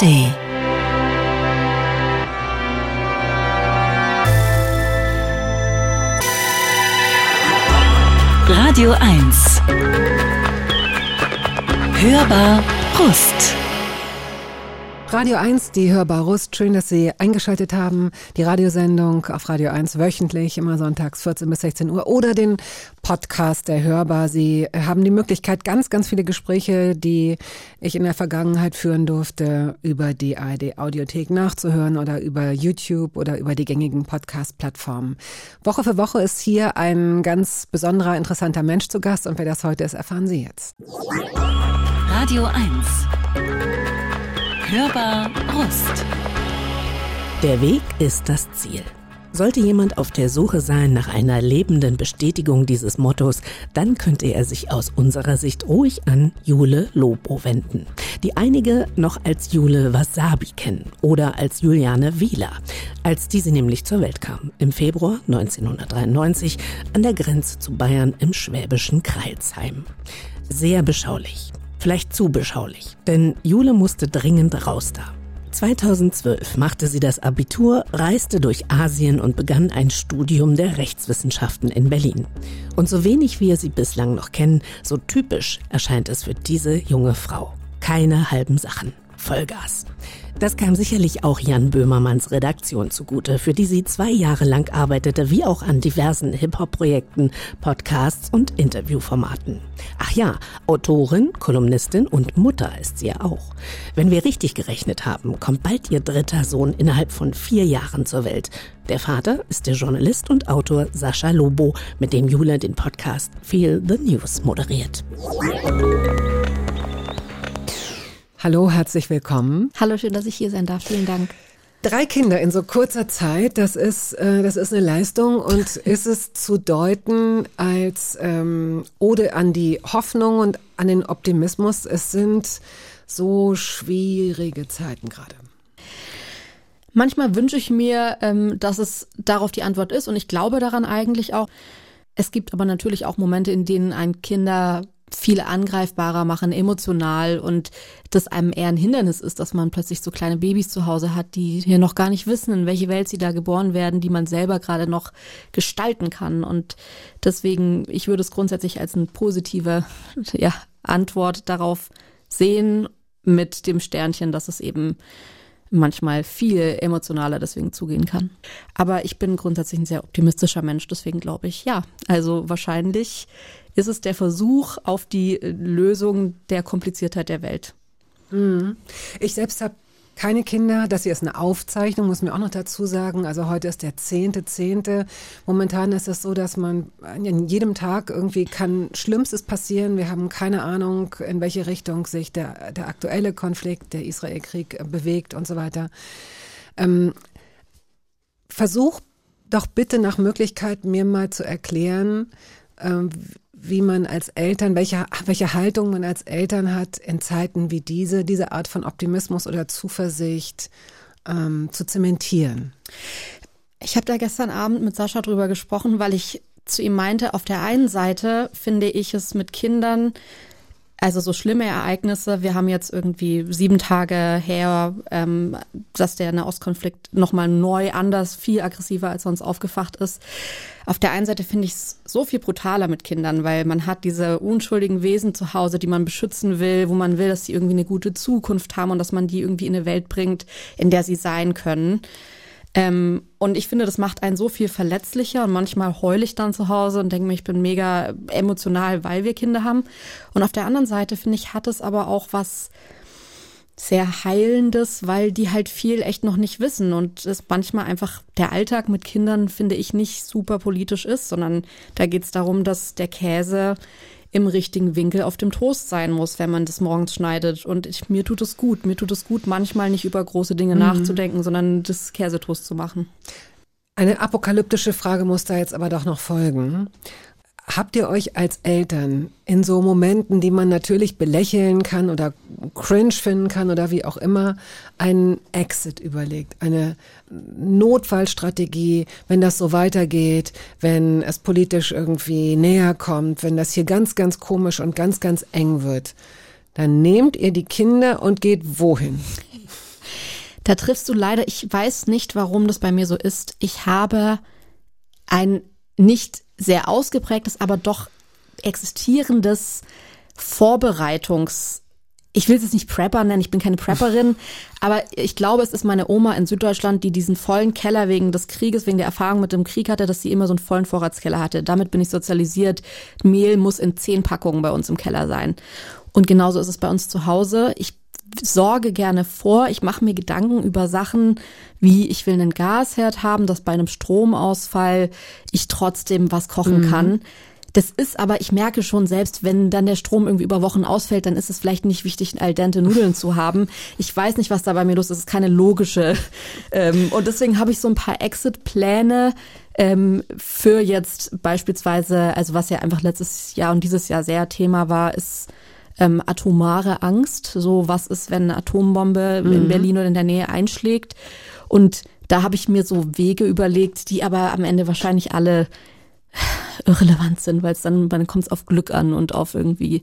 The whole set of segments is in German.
ARD. Radio 1. Hörbar Brust. Radio 1, die Hörbar Rust. Schön, dass Sie eingeschaltet haben. Die Radiosendung auf Radio 1 wöchentlich, immer sonntags 14 bis 16 Uhr oder den Podcast der Hörbar. Sie haben die Möglichkeit, ganz, ganz viele Gespräche, die ich in der Vergangenheit führen durfte, über die ARD Audiothek nachzuhören oder über YouTube oder über die gängigen Podcast-Plattformen. Woche für Woche ist hier ein ganz besonderer, interessanter Mensch zu Gast und wer das heute ist, erfahren Sie jetzt. Radio 1. Hörbar Rust. Der Weg ist das Ziel. Sollte jemand auf der Suche sein nach einer lebenden Bestätigung dieses Mottos, dann könnte er sich aus unserer Sicht ruhig an Jule Lobo wenden, die einige noch als Jule Wasabi kennen oder als Juliane Wieler, als diese nämlich zur Welt kam, im Februar 1993 an der Grenze zu Bayern im schwäbischen Kreilsheim. Sehr beschaulich. Vielleicht zu beschaulich, denn Jule musste dringend raus da. 2012 machte sie das Abitur, reiste durch Asien und begann ein Studium der Rechtswissenschaften in Berlin. Und so wenig wir sie bislang noch kennen, so typisch erscheint es für diese junge Frau. Keine halben Sachen. Vollgas. Das kam sicherlich auch Jan Böhmermanns Redaktion zugute, für die sie zwei Jahre lang arbeitete, wie auch an diversen Hip-Hop-Projekten, Podcasts und Interviewformaten. Ach ja, Autorin, Kolumnistin und Mutter ist sie ja auch. Wenn wir richtig gerechnet haben, kommt bald ihr dritter Sohn innerhalb von vier Jahren zur Welt. Der Vater ist der Journalist und Autor Sascha Lobo, mit dem Jule den Podcast Feel the News moderiert. Hallo, herzlich willkommen. Hallo, schön, dass ich hier sein darf. Vielen Dank. Drei Kinder in so kurzer Zeit, das ist, äh, das ist eine Leistung und ist es zu deuten als ähm, Ode an die Hoffnung und an den Optimismus. Es sind so schwierige Zeiten gerade. Manchmal wünsche ich mir, ähm, dass es darauf die Antwort ist und ich glaube daran eigentlich auch. Es gibt aber natürlich auch Momente, in denen ein Kinder viel angreifbarer machen, emotional und das einem eher ein Hindernis ist, dass man plötzlich so kleine Babys zu Hause hat, die hier noch gar nicht wissen, in welche Welt sie da geboren werden, die man selber gerade noch gestalten kann. Und deswegen, ich würde es grundsätzlich als eine positive ja, Antwort darauf sehen, mit dem Sternchen, dass es eben manchmal viel emotionaler deswegen zugehen kann. Aber ich bin grundsätzlich ein sehr optimistischer Mensch, deswegen glaube ich, ja, also wahrscheinlich ist es der Versuch auf die Lösung der Kompliziertheit der Welt. Mhm. Ich selbst habe keine Kinder. Das hier ist eine Aufzeichnung, muss mir auch noch dazu sagen. Also heute ist der zehnte, zehnte. Momentan ist es so, dass man an jedem Tag irgendwie kann Schlimmstes passieren. Wir haben keine Ahnung, in welche Richtung sich der, der aktuelle Konflikt, der Israel-Krieg bewegt und so weiter. Ähm, versuch doch bitte nach Möglichkeit mir mal zu erklären, ähm, wie man als Eltern, welche, welche Haltung man als Eltern hat in Zeiten wie diese, diese Art von Optimismus oder Zuversicht ähm, zu zementieren. Ich habe da gestern Abend mit Sascha drüber gesprochen, weil ich zu ihm meinte, auf der einen Seite finde ich es mit Kindern also so schlimme Ereignisse. Wir haben jetzt irgendwie sieben Tage her, ähm, dass der Nahostkonflikt nochmal neu anders, viel aggressiver als sonst aufgefacht ist. Auf der einen Seite finde ich es so viel brutaler mit Kindern, weil man hat diese unschuldigen Wesen zu Hause, die man beschützen will, wo man will, dass sie irgendwie eine gute Zukunft haben und dass man die irgendwie in eine Welt bringt, in der sie sein können. Ähm, und ich finde, das macht einen so viel verletzlicher und manchmal heule ich dann zu Hause und denke mir, ich bin mega emotional, weil wir Kinder haben. Und auf der anderen Seite, finde ich, hat es aber auch was sehr Heilendes, weil die halt viel echt noch nicht wissen und es manchmal einfach der Alltag mit Kindern, finde ich, nicht super politisch ist, sondern da geht es darum, dass der Käse im richtigen Winkel auf dem Toast sein muss, wenn man das morgens schneidet. Und ich, mir tut es gut. Mir tut es gut, manchmal nicht über große Dinge mhm. nachzudenken, sondern das Käsetoast zu machen. Eine apokalyptische Frage muss da jetzt aber doch noch folgen. Habt ihr euch als Eltern in so Momenten, die man natürlich belächeln kann oder cringe finden kann oder wie auch immer, einen Exit überlegt, eine Notfallstrategie, wenn das so weitergeht, wenn es politisch irgendwie näher kommt, wenn das hier ganz, ganz komisch und ganz, ganz eng wird, dann nehmt ihr die Kinder und geht wohin? Da triffst du leider, ich weiß nicht, warum das bei mir so ist. Ich habe ein nicht sehr ausgeprägtes, aber doch existierendes Vorbereitungs- ich will es jetzt nicht Prepper nennen, ich bin keine Prepperin, aber ich glaube, es ist meine Oma in Süddeutschland, die diesen vollen Keller wegen des Krieges, wegen der Erfahrung mit dem Krieg hatte, dass sie immer so einen vollen Vorratskeller hatte. Damit bin ich sozialisiert. Mehl muss in zehn Packungen bei uns im Keller sein. Und genauso ist es bei uns zu Hause. Ich sorge gerne vor, ich mache mir Gedanken über Sachen, wie ich will einen Gasherd haben, dass bei einem Stromausfall ich trotzdem was kochen mhm. kann. Das ist aber, ich merke schon, selbst wenn dann der Strom irgendwie über Wochen ausfällt, dann ist es vielleicht nicht wichtig, al dente Nudeln zu haben. Ich weiß nicht, was da bei mir los ist. Es ist keine logische. Ähm, und deswegen habe ich so ein paar Exit-Pläne ähm, für jetzt beispielsweise, also was ja einfach letztes Jahr und dieses Jahr sehr Thema war, ist ähm, atomare Angst. So, was ist, wenn eine Atombombe mhm. in Berlin oder in der Nähe einschlägt? Und da habe ich mir so Wege überlegt, die aber am Ende wahrscheinlich alle irrelevant sind, weil es dann, dann kommt es auf Glück an und auf irgendwie,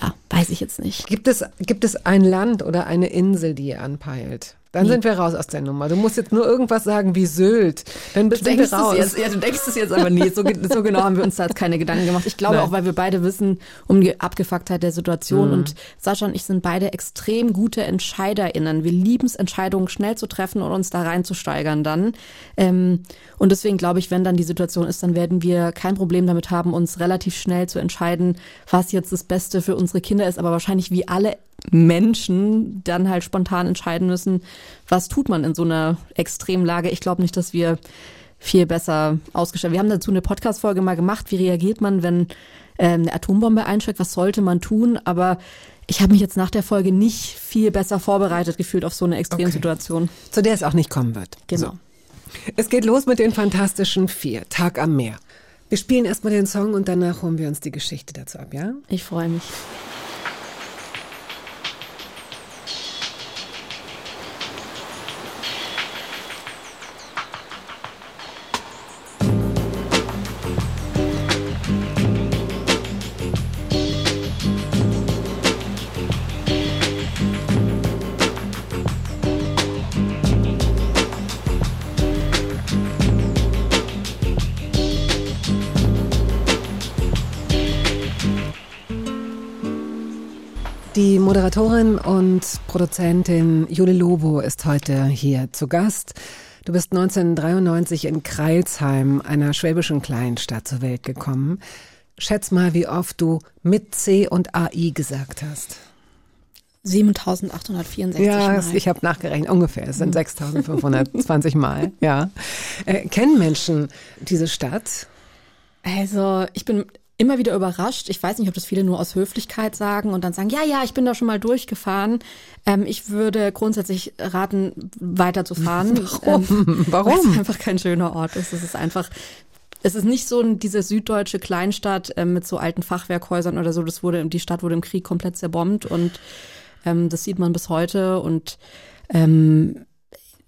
ja, weiß ich jetzt nicht. Gibt es, gibt es ein Land oder eine Insel, die ihr anpeilt? Dann sind wir raus aus der Nummer. Du musst jetzt nur irgendwas sagen wie Sylt. Dann bist du raus. Jetzt, ja, du denkst es jetzt aber nie. So, so, genau haben wir uns da jetzt keine Gedanken gemacht. Ich glaube Nein. auch, weil wir beide wissen um die Abgefucktheit der Situation. Mhm. Und Sascha und ich sind beide extrem gute EntscheiderInnen. Wir lieben es, Entscheidungen schnell zu treffen und uns da reinzusteigern dann. Ähm, und deswegen glaube ich, wenn dann die Situation ist, dann werden wir kein Problem damit haben, uns relativ schnell zu entscheiden, was jetzt das Beste für unsere Kinder ist. Aber wahrscheinlich wie alle Menschen dann halt spontan entscheiden müssen, was tut man in so einer Extremlage. Ich glaube nicht, dass wir viel besser ausgestellt. Wir haben dazu eine Podcast-Folge mal gemacht. Wie reagiert man, wenn ähm, eine Atombombe einschlägt? Was sollte man tun? Aber ich habe mich jetzt nach der Folge nicht viel besser vorbereitet gefühlt auf so eine Extremsituation. Okay. Zu der es auch nicht kommen wird. Genau. So. Es geht los mit den Fantastischen Vier, Tag am Meer. Wir spielen erstmal den Song und danach holen wir uns die Geschichte dazu ab, ja? Ich freue mich. Die Moderatorin und Produzentin Jule Lobo ist heute hier zu Gast. Du bist 1993 in Kreilsheim, einer schwäbischen Kleinstadt, zur Welt gekommen. Schätz mal, wie oft du mit C und AI gesagt hast. 7864 ja, Mal. ich habe nachgerechnet, ungefähr. Es sind 6520 Mal. Ja. Äh, kennen Menschen diese Stadt? Also, ich bin immer wieder überrascht. Ich weiß nicht, ob das viele nur aus Höflichkeit sagen und dann sagen, ja, ja, ich bin da schon mal durchgefahren. Ähm, ich würde grundsätzlich raten, weiterzufahren. Warum? Ähm, Warum? Weil es einfach kein schöner Ort ist. Es ist einfach, es ist nicht so diese süddeutsche Kleinstadt ähm, mit so alten Fachwerkhäusern oder so. Das wurde, die Stadt wurde im Krieg komplett zerbombt und ähm, das sieht man bis heute und ähm,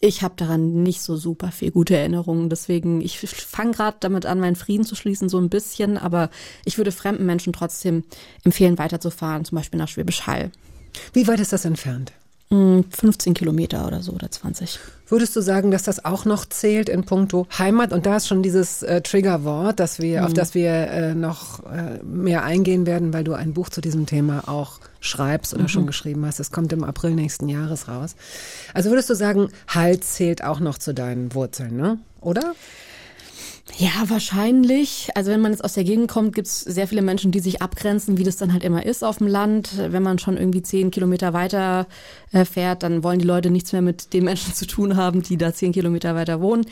ich habe daran nicht so super viel gute Erinnerungen. Deswegen, ich fange gerade damit an, meinen Frieden zu schließen, so ein bisschen. Aber ich würde fremden Menschen trotzdem empfehlen, weiterzufahren, zum Beispiel nach Schwäbisch Hall. Wie weit ist das entfernt? 15 Kilometer oder so oder 20. Würdest du sagen, dass das auch noch zählt in puncto Heimat? Und da ist schon dieses äh, Triggerwort, dass wir, mhm. auf das wir äh, noch äh, mehr eingehen werden, weil du ein Buch zu diesem Thema auch schreibst oder mhm. schon geschrieben hast. Es kommt im April nächsten Jahres raus. Also würdest du sagen, Halt zählt auch noch zu deinen Wurzeln, ne? Oder? Ja, wahrscheinlich. Also wenn man jetzt aus der Gegend kommt, gibt es sehr viele Menschen, die sich abgrenzen, wie das dann halt immer ist auf dem Land. Wenn man schon irgendwie zehn Kilometer weiter äh, fährt, dann wollen die Leute nichts mehr mit den Menschen zu tun haben, die da zehn Kilometer weiter wohnen.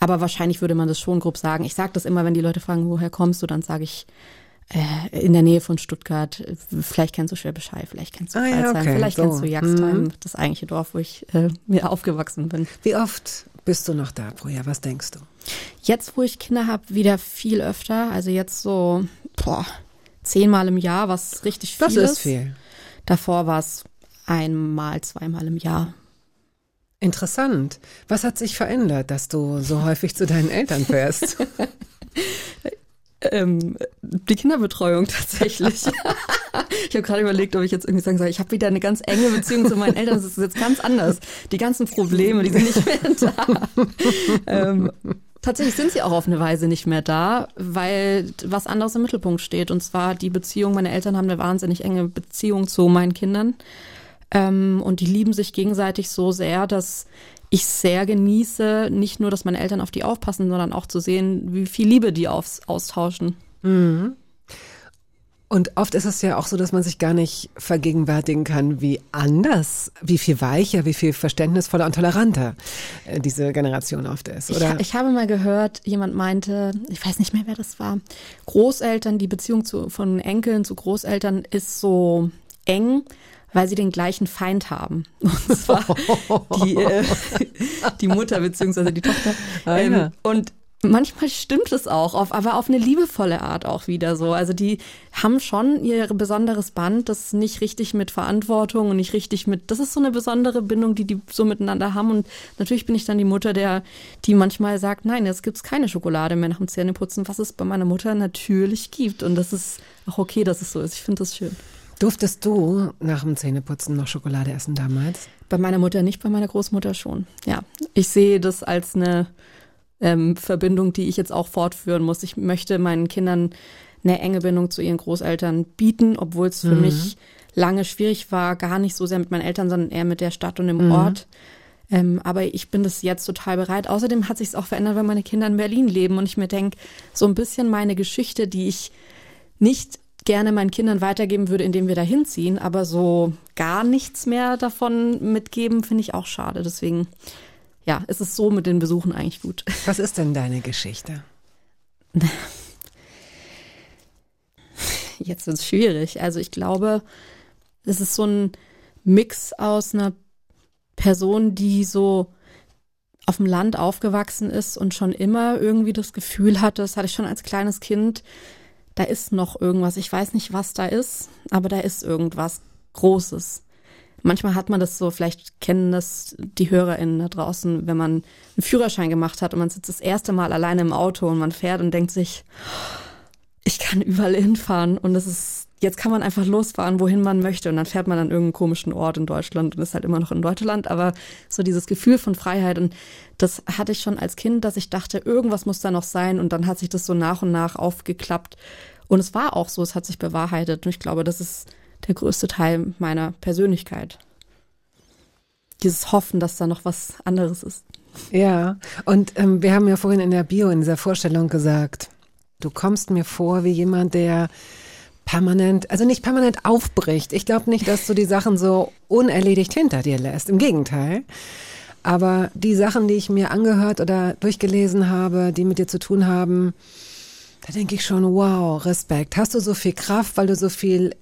Aber wahrscheinlich würde man das schon grob sagen. Ich sage das immer, wenn die Leute fragen, woher kommst du, dann sage ich in der Nähe von Stuttgart. Vielleicht kennst du Schwäbisch Hall, vielleicht kennst du ah, ja, okay. vielleicht so. kennst du Jagstheim, mhm. das eigentliche Dorf, wo ich äh, mir aufgewachsen bin. Wie oft bist du noch da pro Jahr? Was denkst du? Jetzt, wo ich Kinder habe, wieder viel öfter. Also jetzt so boah, zehnmal im Jahr, was richtig viel das ist. Das ist viel. Davor war es einmal, zweimal im Jahr. Interessant. Was hat sich verändert, dass du so häufig zu deinen Eltern fährst? ähm, die Kinderbetreuung tatsächlich. ich habe gerade überlegt, ob ich jetzt irgendwie sagen soll, ich habe wieder eine ganz enge Beziehung zu meinen Eltern. Das ist jetzt ganz anders. Die ganzen Probleme, die sind nicht mehr da. ähm, tatsächlich sind sie auch auf eine Weise nicht mehr da, weil was anderes im Mittelpunkt steht. Und zwar die Beziehung. Meine Eltern haben eine wahnsinnig enge Beziehung zu meinen Kindern. Ähm, und die lieben sich gegenseitig so sehr, dass ich sehr genieße, nicht nur, dass meine Eltern auf die aufpassen, sondern auch zu sehen, wie viel Liebe die aufs, austauschen. Mhm. Und oft ist es ja auch so, dass man sich gar nicht vergegenwärtigen kann, wie anders, wie viel weicher, wie viel verständnisvoller und toleranter äh, diese Generation oft ist. Oder? Ich, ich habe mal gehört, jemand meinte, ich weiß nicht mehr, wer das war, Großeltern, die Beziehung zu, von Enkeln zu Großeltern ist so eng, weil sie den gleichen Feind haben. Und zwar die, äh, die Mutter beziehungsweise die Tochter. Ähm, und Manchmal stimmt es auch, auf, aber auf eine liebevolle Art auch wieder so. Also die haben schon ihr besonderes Band, das nicht richtig mit Verantwortung und nicht richtig mit, das ist so eine besondere Bindung, die die so miteinander haben. Und natürlich bin ich dann die Mutter, der, die manchmal sagt, nein, jetzt gibt's keine Schokolade mehr nach dem Zähneputzen, was es bei meiner Mutter natürlich gibt. Und das ist auch okay, dass es so ist. Ich finde das schön. Durftest du nach dem Zähneputzen noch Schokolade essen damals? Bei meiner Mutter nicht, bei meiner Großmutter schon. Ja, ich sehe das als eine ähm, Verbindung, die ich jetzt auch fortführen muss. Ich möchte meinen Kindern eine enge Bindung zu ihren Großeltern bieten, obwohl es für mhm. mich lange schwierig war, gar nicht so sehr mit meinen Eltern, sondern eher mit der Stadt und dem mhm. Ort. Ähm, aber ich bin das jetzt total bereit. Außerdem hat sich es auch verändert, weil meine Kinder in Berlin leben und ich mir denke, so ein bisschen meine Geschichte, die ich nicht gerne meinen Kindern weitergeben würde, indem wir da hinziehen, aber so gar nichts mehr davon mitgeben, finde ich auch schade. Deswegen, ja, ist es so mit den Besuchen eigentlich gut. Was ist denn deine Geschichte? Jetzt wird es schwierig. Also ich glaube, es ist so ein Mix aus einer Person, die so auf dem Land aufgewachsen ist und schon immer irgendwie das Gefühl hatte, das hatte ich schon als kleines Kind, da ist noch irgendwas. Ich weiß nicht, was da ist, aber da ist irgendwas Großes. Manchmal hat man das so, vielleicht kennen das die HörerInnen da draußen, wenn man einen Führerschein gemacht hat und man sitzt das erste Mal alleine im Auto und man fährt und denkt sich, ich kann überall hinfahren und es ist, jetzt kann man einfach losfahren, wohin man möchte. Und dann fährt man an irgendeinen komischen Ort in Deutschland und ist halt immer noch in Deutschland, aber so dieses Gefühl von Freiheit und das hatte ich schon als Kind, dass ich dachte, irgendwas muss da noch sein. Und dann hat sich das so nach und nach aufgeklappt. Und es war auch so, es hat sich bewahrheitet. Und ich glaube, das ist der größte Teil meiner Persönlichkeit. Dieses Hoffen, dass da noch was anderes ist. Ja, und ähm, wir haben ja vorhin in der Bio, in dieser Vorstellung gesagt, du kommst mir vor wie jemand, der permanent, also nicht permanent aufbricht. Ich glaube nicht, dass du die Sachen so unerledigt hinter dir lässt. Im Gegenteil. Aber die Sachen, die ich mir angehört oder durchgelesen habe, die mit dir zu tun haben, da denke ich schon, wow, Respekt. Hast du so viel Kraft, weil du so viel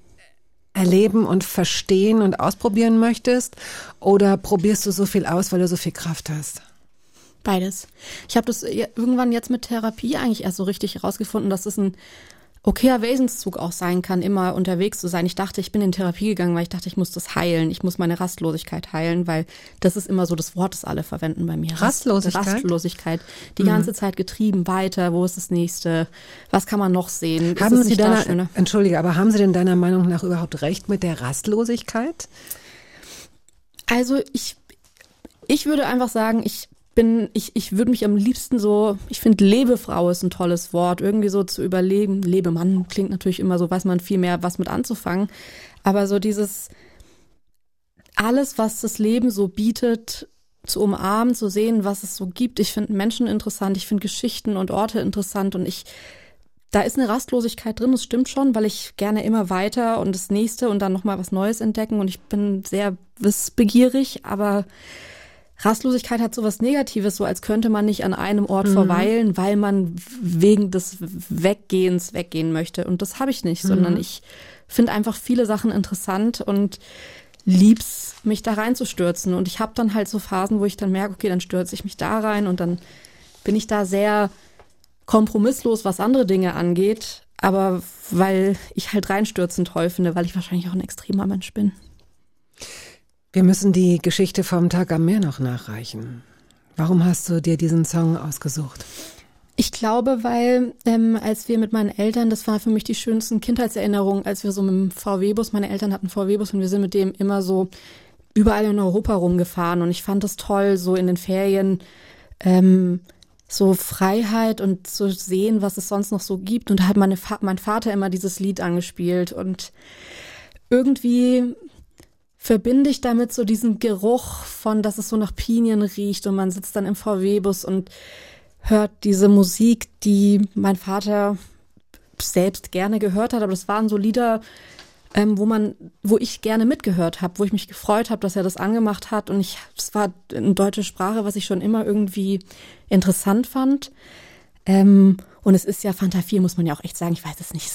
erleben und verstehen und ausprobieren möchtest? Oder probierst du so viel aus, weil du so viel Kraft hast? Beides. Ich habe das irgendwann jetzt mit Therapie eigentlich erst so richtig herausgefunden, dass es ein okayer Wesenszug auch sein kann, immer unterwegs zu sein. Ich dachte, ich bin in Therapie gegangen, weil ich dachte, ich muss das heilen. Ich muss meine Rastlosigkeit heilen, weil das ist immer so das Wort, das alle verwenden bei mir. Rastlosigkeit? Rastlosigkeit. Die mhm. ganze Zeit getrieben, weiter, wo ist das nächste? Was kann man noch sehen? Haben Sie deiner, Entschuldige, aber haben Sie denn deiner Meinung nach überhaupt recht mit der Rastlosigkeit? Also ich, ich würde einfach sagen, ich bin, ich, ich würde mich am liebsten so, ich finde Lebefrau ist ein tolles Wort, irgendwie so zu überleben. Lebemann klingt natürlich immer so, weiß man viel mehr, was mit anzufangen. Aber so dieses, alles, was das Leben so bietet, zu umarmen, zu sehen, was es so gibt. Ich finde Menschen interessant, ich finde Geschichten und Orte interessant und ich, da ist eine Rastlosigkeit drin, das stimmt schon, weil ich gerne immer weiter und das nächste und dann nochmal was Neues entdecken und ich bin sehr wissbegierig, aber Rastlosigkeit hat so was Negatives, so als könnte man nicht an einem Ort mhm. verweilen, weil man wegen des Weggehens weggehen möchte. Und das habe ich nicht, mhm. sondern ich finde einfach viele Sachen interessant und lieb's, mich da reinzustürzen. Und ich habe dann halt so Phasen, wo ich dann merke, okay, dann stürze ich mich da rein und dann bin ich da sehr kompromisslos, was andere Dinge angeht. Aber weil ich halt reinstürzen toll finde, weil ich wahrscheinlich auch ein extremer Mensch bin. Wir müssen die Geschichte vom Tag am Meer noch nachreichen. Warum hast du dir diesen Song ausgesucht? Ich glaube, weil ähm, als wir mit meinen Eltern, das war für mich die schönsten Kindheitserinnerungen, als wir so mit dem VW-Bus, meine Eltern hatten VW-Bus und wir sind mit dem immer so überall in Europa rumgefahren und ich fand es toll, so in den Ferien ähm, so Freiheit und zu sehen, was es sonst noch so gibt. Und da hat meine mein Vater immer dieses Lied angespielt und irgendwie verbinde ich damit so diesen Geruch von, dass es so nach Pinien riecht und man sitzt dann im VW-Bus und hört diese Musik, die mein Vater selbst gerne gehört hat, aber das waren so Lieder, ähm, wo man, wo ich gerne mitgehört habe, wo ich mich gefreut habe, dass er das angemacht hat. Und ich, es war eine deutsche Sprache, was ich schon immer irgendwie interessant fand. Ähm, und es ist ja Fanta 4, muss man ja auch echt sagen, ich weiß es nicht,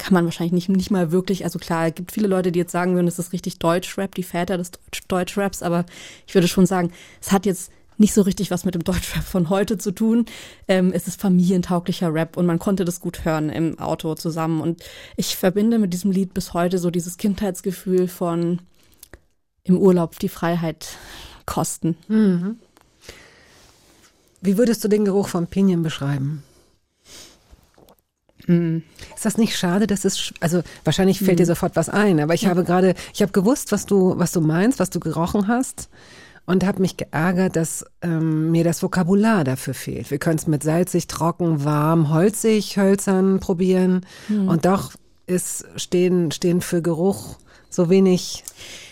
kann man wahrscheinlich nicht, nicht mal wirklich, also klar, es gibt viele Leute, die jetzt sagen würden, es ist richtig Deutschrap, die Väter des Deutsch, Deutschraps, aber ich würde schon sagen, es hat jetzt nicht so richtig was mit dem Deutschrap von heute zu tun. Ähm, es ist familientauglicher Rap und man konnte das gut hören im Auto zusammen. Und ich verbinde mit diesem Lied bis heute so dieses Kindheitsgefühl von im Urlaub die Freiheit kosten. Mhm. Wie würdest du den Geruch von Pinien beschreiben? Mhm. Ist das nicht schade, dass es, also wahrscheinlich fällt mhm. dir sofort was ein, aber ich ja. habe gerade, ich habe gewusst, was du, was du meinst, was du gerochen hast und habe mich geärgert, dass ähm, mir das Vokabular dafür fehlt. Wir können es mit salzig, trocken, warm, holzig, hölzern probieren hm. und doch ist stehen stehen für Geruch so wenig.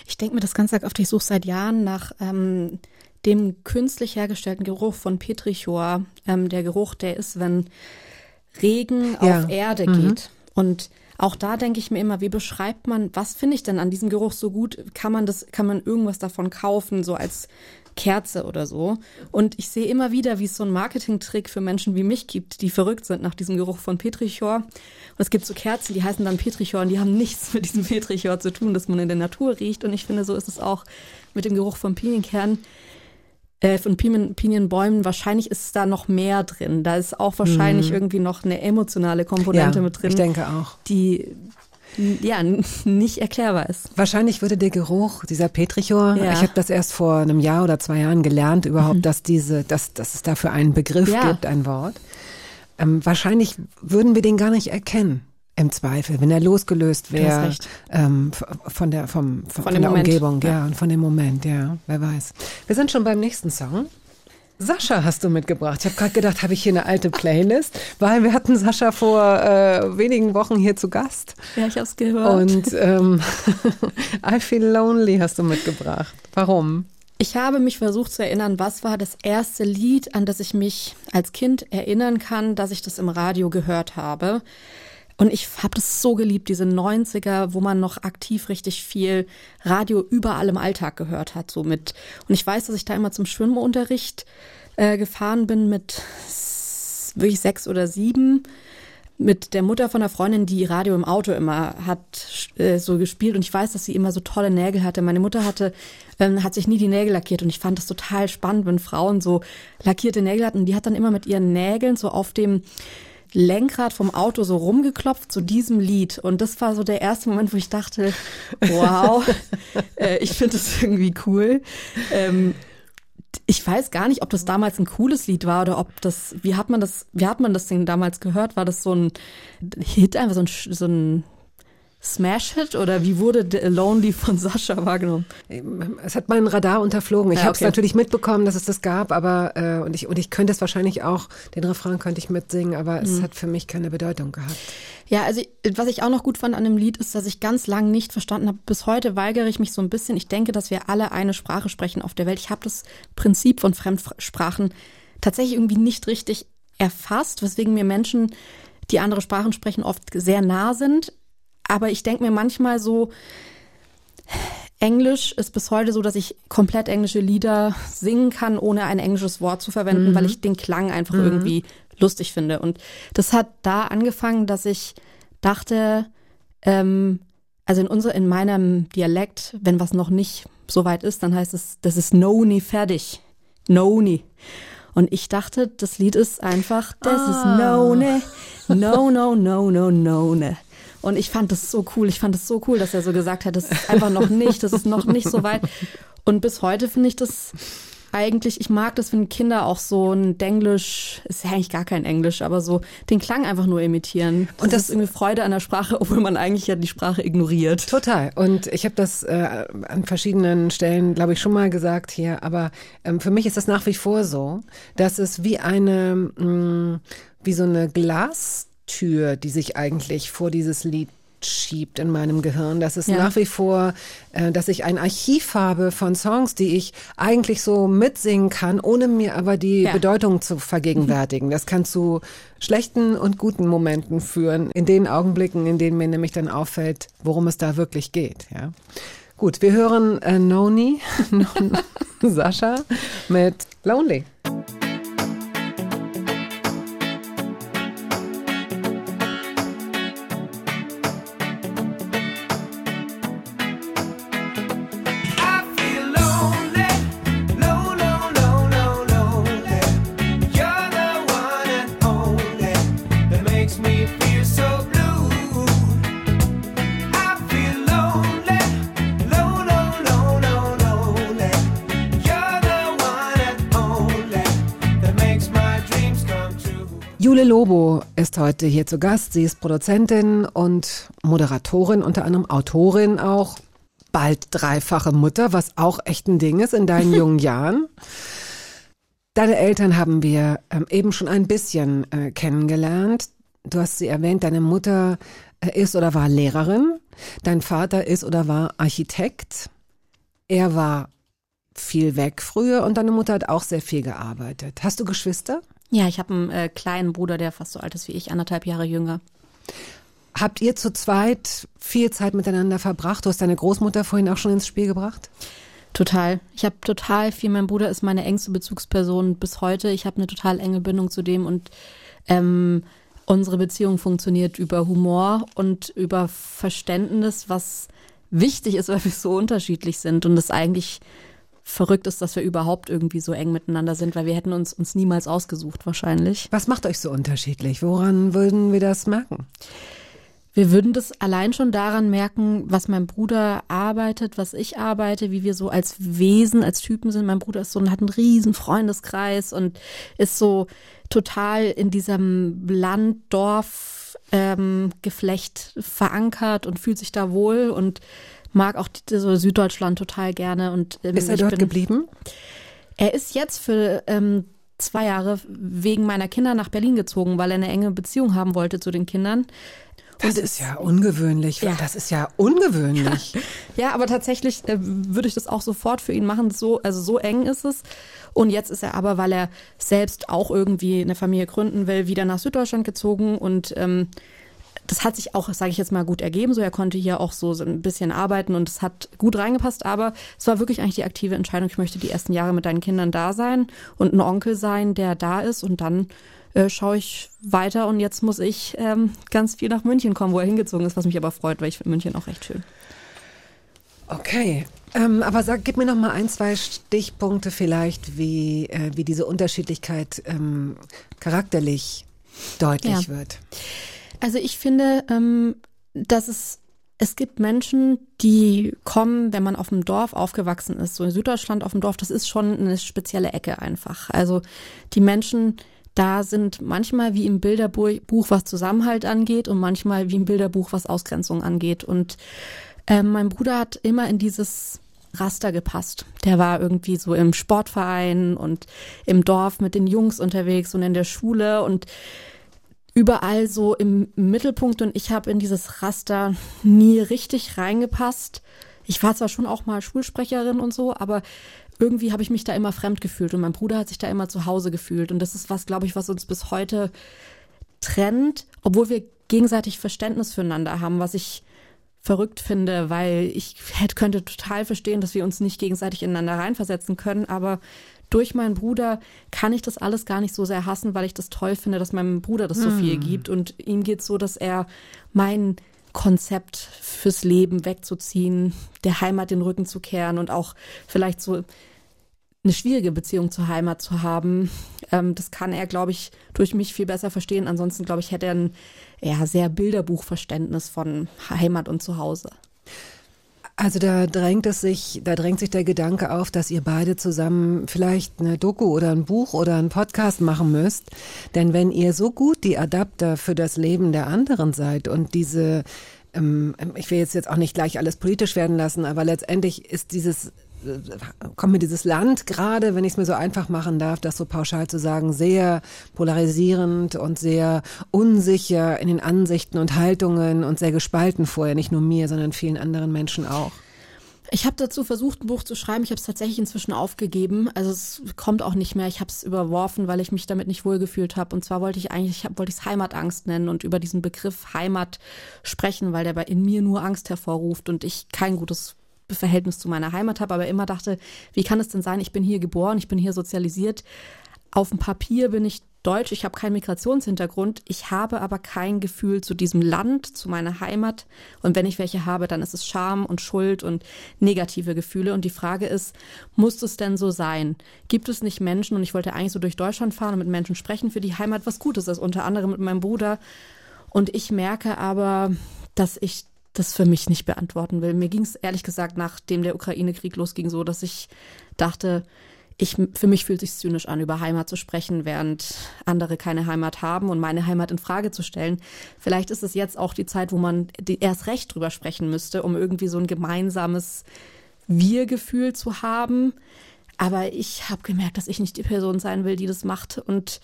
Ich denke mir das ganze Tag oft, ich suche seit Jahren nach ähm, dem künstlich hergestellten Geruch von Petrichor. Ähm, der Geruch, der ist, wenn Regen ja. auf Erde mhm. geht. Und auch da denke ich mir immer, wie beschreibt man, was finde ich denn an diesem Geruch so gut? Kann man das, kann man irgendwas davon kaufen, so als Kerze oder so. Und ich sehe immer wieder, wie es so einen Marketingtrick für Menschen wie mich gibt, die verrückt sind nach diesem Geruch von Petrichor. Und es gibt so Kerzen, die heißen dann Petrichor und die haben nichts mit diesem Petrichor zu tun, dass man in der Natur riecht. Und ich finde, so ist es auch mit dem Geruch von Pinienkern äh, von Pinien, Pinienbäumen, wahrscheinlich ist da noch mehr drin. Da ist auch wahrscheinlich mhm. irgendwie noch eine emotionale Komponente ja, mit drin. Ich denke auch. Die ja, nicht erklärbar ist. Wahrscheinlich würde der Geruch dieser Petrichor, ja. ich habe das erst vor einem Jahr oder zwei Jahren gelernt, überhaupt, mhm. dass diese, dass, dass es dafür einen Begriff ja. gibt, ein Wort. Ähm, wahrscheinlich würden wir den gar nicht erkennen. Im Zweifel, wenn er losgelöst wäre ähm, von der vom von, von, von der. Umgebung, ja, und von dem Moment, ja, wer weiß. Wir sind schon beim nächsten Song. Sascha hast du mitgebracht. Ich habe gerade gedacht, habe ich hier eine alte Playlist, weil wir hatten Sascha vor äh, wenigen Wochen hier zu Gast. Ja, ich habe es gehört. Und ähm, I Feel Lonely hast du mitgebracht. Warum? Ich habe mich versucht zu erinnern, was war das erste Lied, an das ich mich als Kind erinnern kann, dass ich das im Radio gehört habe. Und ich habe das so geliebt, diese 90er, wo man noch aktiv richtig viel Radio überall im Alltag gehört hat. So mit. Und ich weiß, dass ich da immer zum Schwimmunterricht äh, gefahren bin mit wirklich sechs oder sieben mit der Mutter von einer Freundin, die Radio im Auto immer hat äh, so gespielt und ich weiß, dass sie immer so tolle Nägel hatte. Meine Mutter hatte ähm, hat sich nie die Nägel lackiert und ich fand das total spannend, wenn Frauen so lackierte Nägel hatten. Die hat dann immer mit ihren Nägeln so auf dem Lenkrad vom Auto so rumgeklopft zu diesem Lied. Und das war so der erste Moment, wo ich dachte, wow, äh, ich finde das irgendwie cool. Ähm, ich weiß gar nicht, ob das damals ein cooles Lied war oder ob das, wie hat man das, wie hat man das Ding damals gehört? War das so ein Hit, einfach so ein, so ein Smash-Hit oder wie wurde The Lonely von Sascha wahrgenommen? Es hat mein Radar unterflogen. Ich ja, habe es natürlich mitbekommen, dass es das gab, aber äh, und ich und ich könnte es wahrscheinlich auch, den Refrain könnte ich mitsingen, aber mhm. es hat für mich keine Bedeutung gehabt. Ja, also was ich auch noch gut fand an dem Lied ist, dass ich ganz lang nicht verstanden habe. Bis heute weigere ich mich so ein bisschen. Ich denke, dass wir alle eine Sprache sprechen auf der Welt. Ich habe das Prinzip von Fremdsprachen tatsächlich irgendwie nicht richtig erfasst, weswegen mir Menschen, die andere Sprachen sprechen, oft sehr nah sind. Aber ich denke mir manchmal so, Englisch ist bis heute so, dass ich komplett englische Lieder singen kann, ohne ein englisches Wort zu verwenden, mhm. weil ich den Klang einfach mhm. irgendwie lustig finde. Und das hat da angefangen, dass ich dachte, ähm, also in unser, in meinem Dialekt, wenn was noch nicht so weit ist, dann heißt es, das ist no nie fertig. No nie. Und ich dachte, das Lied ist einfach, das ah. ist no ne, no, no, no, no, no ne. Und ich fand das so cool. Ich fand das so cool, dass er so gesagt hat, das ist einfach noch nicht, das ist noch nicht so weit. Und bis heute finde ich das eigentlich, ich mag das, wenn Kinder auch so ein Denglisch, ist ja eigentlich gar kein Englisch, aber so den Klang einfach nur imitieren. Das Und das- ist irgendwie Freude an der Sprache, obwohl man eigentlich ja die Sprache ignoriert. Total. Und ich habe das äh, an verschiedenen Stellen, glaube ich, schon mal gesagt hier. Aber ähm, für mich ist das nach wie vor so, dass es wie eine, mh, wie so eine Glastür, die sich eigentlich vor dieses Lied schiebt in meinem Gehirn. Das ist Ja. nach wie vor, äh, dass ich ein Archiv habe von Songs, die ich eigentlich so mitsingen kann, ohne mir aber die Ja. Bedeutung zu vergegenwärtigen. Das kann zu schlechten und guten Momenten führen, in den Augenblicken, in denen mir nämlich dann auffällt, worum es da wirklich geht. Ja. Gut, wir hören äh, Noni, Sascha mit Lonely. Ist heute hier zu Gast. Sie ist Produzentin und Moderatorin, unter anderem Autorin auch. Bald dreifache Mutter, was auch echt ein Ding ist in deinen jungen Jahren. Deine Eltern haben wir ähm, eben schon ein bisschen äh, kennengelernt. Du hast sie erwähnt, deine Mutter äh, ist oder war Lehrerin. Dein Vater ist oder war Architekt. Er war viel weg früher und deine Mutter hat auch sehr viel gearbeitet. Hast du Geschwister? Ja, ich habe einen äh, kleinen Bruder, der fast so alt ist wie ich, anderthalb Jahre jünger. Habt ihr zu zweit viel Zeit miteinander verbracht? Du hast deine Großmutter vorhin auch schon ins Spiel gebracht. Total. Ich habe total viel. Mein Bruder ist meine engste Bezugsperson bis heute. Ich habe eine total enge Bindung zu dem und ähm, unsere Beziehung funktioniert über Humor und über Verständnis, was wichtig ist, weil wir so unterschiedlich sind und es eigentlich verrückt ist, dass wir überhaupt irgendwie so eng miteinander sind, weil wir hätten uns uns niemals ausgesucht wahrscheinlich. Was macht euch so unterschiedlich? Woran würden wir das merken? Wir würden das allein schon daran merken, was mein Bruder arbeitet, was ich arbeite, wie wir so als Wesen, als Typen sind. Mein Bruder ist so, hat einen riesen Freundeskreis und ist so total in diesem Land-Dorf ähm, verankert und fühlt sich da wohl und mag auch so Süddeutschland total gerne. Und ähm, Ist er dort bin- geblieben? er ist jetzt für ähm, zwei Jahre wegen meiner Kinder nach Berlin gezogen, weil er eine enge Beziehung haben wollte zu den Kindern. Das ist ja ungewöhnlich. Ja. Das ist ja ungewöhnlich. Ja, aber tatsächlich äh, würde ich das auch sofort für ihn machen. So, also so eng ist es. Und jetzt ist er aber, weil er selbst auch irgendwie eine Familie gründen will, wieder nach Süddeutschland gezogen und ähm, das hat sich auch, sage ich jetzt mal, gut ergeben. So, er konnte hier auch so, ein bisschen arbeiten und es hat gut reingepasst. Aber es war wirklich eigentlich die aktive Entscheidung. Ich möchte die ersten Jahre mit deinen Kindern da sein und ein Onkel sein, der da ist. Und dann äh, schaue ich weiter. Und jetzt muss ich ähm, ganz viel nach München kommen, wo er hingezogen ist, was mich aber freut, weil ich finde München auch recht schön. Okay. Ähm, aber sag, gib mir noch mal ein, zwei Stichpunkte vielleicht, wie, äh, wie diese Unterschiedlichkeit ähm, charakterlich deutlich Ja. wird. Also ich finde, ähm, dass es es gibt Menschen, die kommen, wenn man auf dem Dorf aufgewachsen ist, so in Süddeutschland auf dem Dorf, das ist schon eine spezielle Ecke einfach. Also die Menschen da sind manchmal wie im Bilderbuch, was Zusammenhalt angeht und manchmal wie im Bilderbuch, was Ausgrenzung angeht. Und ähm, mein Bruder hat immer in dieses Raster gepasst. Der war irgendwie so im Sportverein und im Dorf mit den Jungs unterwegs und in der Schule und überall so im Mittelpunkt und ich habe in dieses Raster nie richtig reingepasst. Ich war zwar schon auch mal Schulsprecherin und so, aber irgendwie habe ich mich da immer fremd gefühlt und mein Bruder hat sich da immer zu Hause gefühlt und das ist was, glaube ich, was uns bis heute trennt, obwohl wir gegenseitig Verständnis füreinander haben, was ich verrückt finde, weil ich hätte, könnte total verstehen, dass wir uns nicht gegenseitig ineinander reinversetzen können, aber durch meinen Bruder kann ich das alles gar nicht so sehr hassen, weil ich das toll finde, dass meinem Bruder das so viel gibt und ihm geht so, dass er mein Konzept fürs Leben wegzuziehen, der Heimat den Rücken zu kehren und auch vielleicht so eine schwierige Beziehung zur Heimat zu haben. Ähm, das kann er, glaube ich, durch mich viel besser verstehen. Ansonsten, glaube ich, hätte er ein ja, sehr Bilderbuchverständnis von Heimat und Zuhause. Also da drängt es sich, da drängt sich der Gedanke auf, dass ihr beide zusammen vielleicht eine Doku oder ein Buch oder einen Podcast machen müsst. Denn wenn ihr so gut die Adapter für das Leben der anderen seid und diese, ähm, ich will jetzt jetzt auch nicht gleich alles politisch werden lassen, aber letztendlich ist dieses kommt mir dieses Land gerade, wenn ich es mir so einfach machen darf, das so pauschal zu sagen, sehr polarisierend und sehr unsicher in den Ansichten und Haltungen und sehr gespalten vorher, nicht nur mir, sondern vielen anderen Menschen auch. Ich habe dazu versucht, ein Buch zu schreiben. Ich habe es tatsächlich inzwischen aufgegeben. Also es kommt auch nicht mehr. Ich habe es überworfen, weil ich mich damit nicht wohlgefühlt habe. Und zwar wollte ich eigentlich, ich wollte es Heimatangst nennen und über diesen Begriff Heimat sprechen, weil der bei in mir nur Angst hervorruft und ich kein gutes Verhältnis zu meiner Heimat habe, aber immer dachte, wie kann es denn sein, ich bin hier geboren, ich bin hier sozialisiert. Auf dem Papier bin ich deutsch, ich habe keinen Migrationshintergrund, ich habe aber kein Gefühl zu diesem Land, zu meiner Heimat. Und wenn ich welche habe, dann ist es Scham und Schuld und negative Gefühle. Und die Frage ist, muss es denn so sein? Gibt es nicht Menschen, und ich wollte eigentlich so durch Deutschland fahren und mit Menschen sprechen, für die Heimat was Gutes ist, unter anderem mit meinem Bruder. Und ich merke aber, dass ich das für mich nicht beantworten will. Mir ging es ehrlich gesagt, nachdem der Ukraine-Krieg losging, so, dass ich dachte, ich, für mich fühlt sich zynisch an, über Heimat zu sprechen, während andere keine Heimat haben und meine Heimat in Frage zu stellen. Vielleicht ist es jetzt auch die Zeit, wo man erst recht drüber sprechen müsste, um irgendwie so ein gemeinsames Wir-Gefühl zu haben. Aber ich habe gemerkt, dass ich nicht die Person sein will, die das macht und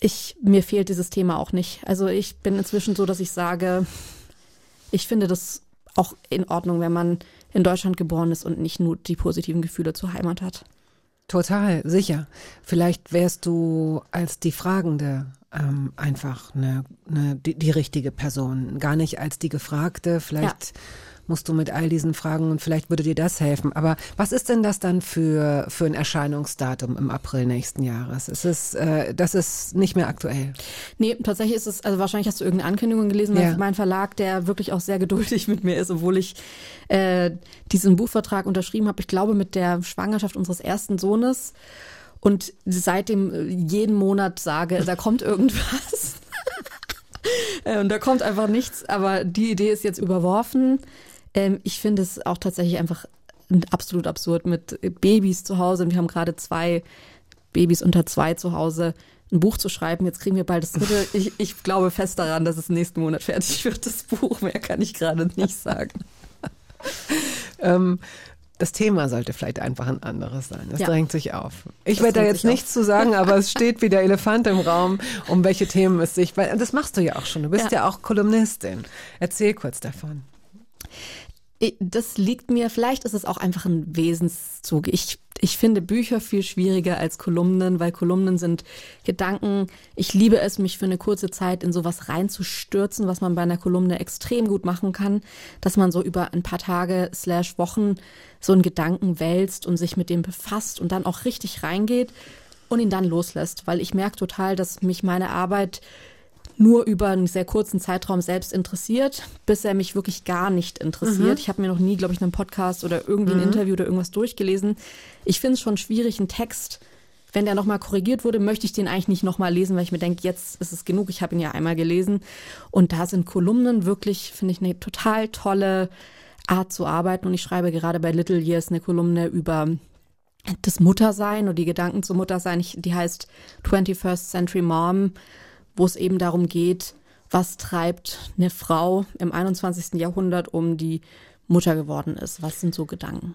ich, mir fehlt dieses Thema auch nicht. Also ich bin inzwischen so, dass ich sage, ich finde das auch in Ordnung, wenn man in Deutschland geboren ist und nicht nur die positiven Gefühle zur Heimat hat. Total, sicher. Vielleicht wärst du als die Fragende ähm, einfach eine, eine, die, die richtige Person, gar nicht als die Gefragte. Vielleicht musst du mit all diesen Fragen und vielleicht würde dir das helfen. Aber was ist denn das dann für, für ein Erscheinungsdatum im April nächsten Jahres? Ist es, äh, das ist nicht mehr aktuell. Nee, tatsächlich ist es, also wahrscheinlich hast du irgendeine Ankündigung gelesen, weil Ja. mein Verlag, der wirklich auch sehr geduldig mit mir ist, obwohl ich äh, diesen Buchvertrag unterschrieben habe, ich glaube mit der Schwangerschaft unseres ersten Sohnes und seitdem äh, jeden Monat sage, da kommt irgendwas. Äh, Und da kommt einfach nichts, aber die Idee ist jetzt überworfen. Ähm, ich finde es auch tatsächlich einfach absolut absurd mit Babys zu Hause. Und wir haben gerade zwei Babys unter zwei zu Hause, ein Buch zu schreiben. Jetzt kriegen wir bald das dritte. Ich, ich glaube fest daran, dass es nächsten Monat fertig wird, das Buch. Mehr kann ich gerade nicht sagen. Ähm, das Thema sollte vielleicht einfach ein anderes sein. Das Ja. drängt sich auf. Ich werde da jetzt sich auf. nichts zu sagen, aber es steht wie der Elefant im Raum, um welche Themen es sich. Weil das machst du ja auch schon. Du bist ja, Ja. auch Kolumnistin. Erzähl kurz davon. Das liegt mir, vielleicht ist es auch einfach ein Wesenszug. Ich, ich finde Bücher viel schwieriger als Kolumnen, weil Kolumnen sind Gedanken. Ich liebe es, mich für eine kurze Zeit in sowas reinzustürzen, was man bei einer Kolumne extrem gut machen kann, dass man so über ein paar Tage slash Wochen so einen Gedanken wälzt und sich mit dem befasst und dann auch richtig reingeht und ihn dann loslässt, weil ich merke total, dass mich meine Arbeit nur über einen sehr kurzen Zeitraum selbst interessiert, bis er mich wirklich gar nicht interessiert. Ich habe mir noch nie, glaube ich, einen Podcast oder irgendwie ein Interview oder irgendwas durchgelesen. Ich finde es schon schwierig, einen Text, wenn der nochmal korrigiert wurde, möchte ich den eigentlich nicht nochmal lesen, weil ich mir denke, jetzt ist es genug, ich habe ihn ja einmal gelesen. Und da sind Kolumnen wirklich, finde ich, eine total tolle Art zu arbeiten. Und ich schreibe gerade bei Little Years eine Kolumne über das Muttersein und die Gedanken zum Muttersein, ich, die heißt 21st Century Mom, wo es eben darum geht, was treibt eine Frau im 21. Jahrhundert um, die Mutter geworden ist. Was sind so Gedanken?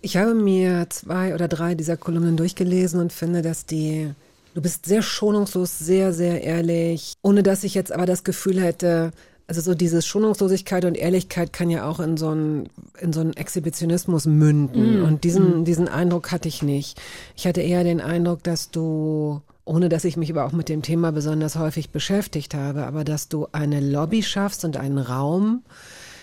Ich habe mir zwei oder drei dieser Kolumnen durchgelesen und finde, dass die, du bist sehr schonungslos, sehr, sehr ehrlich, ohne dass ich jetzt aber das Gefühl hätte, also so diese Schonungslosigkeit und Ehrlichkeit kann ja auch in so einen, in so einen Exhibitionismus münden. Und diesen, diesen Eindruck hatte ich nicht. Ich hatte eher den Eindruck, dass du, ohne dass ich mich aber auch mit dem Thema besonders häufig beschäftigt habe, aber dass du eine Lobby schaffst und einen Raum,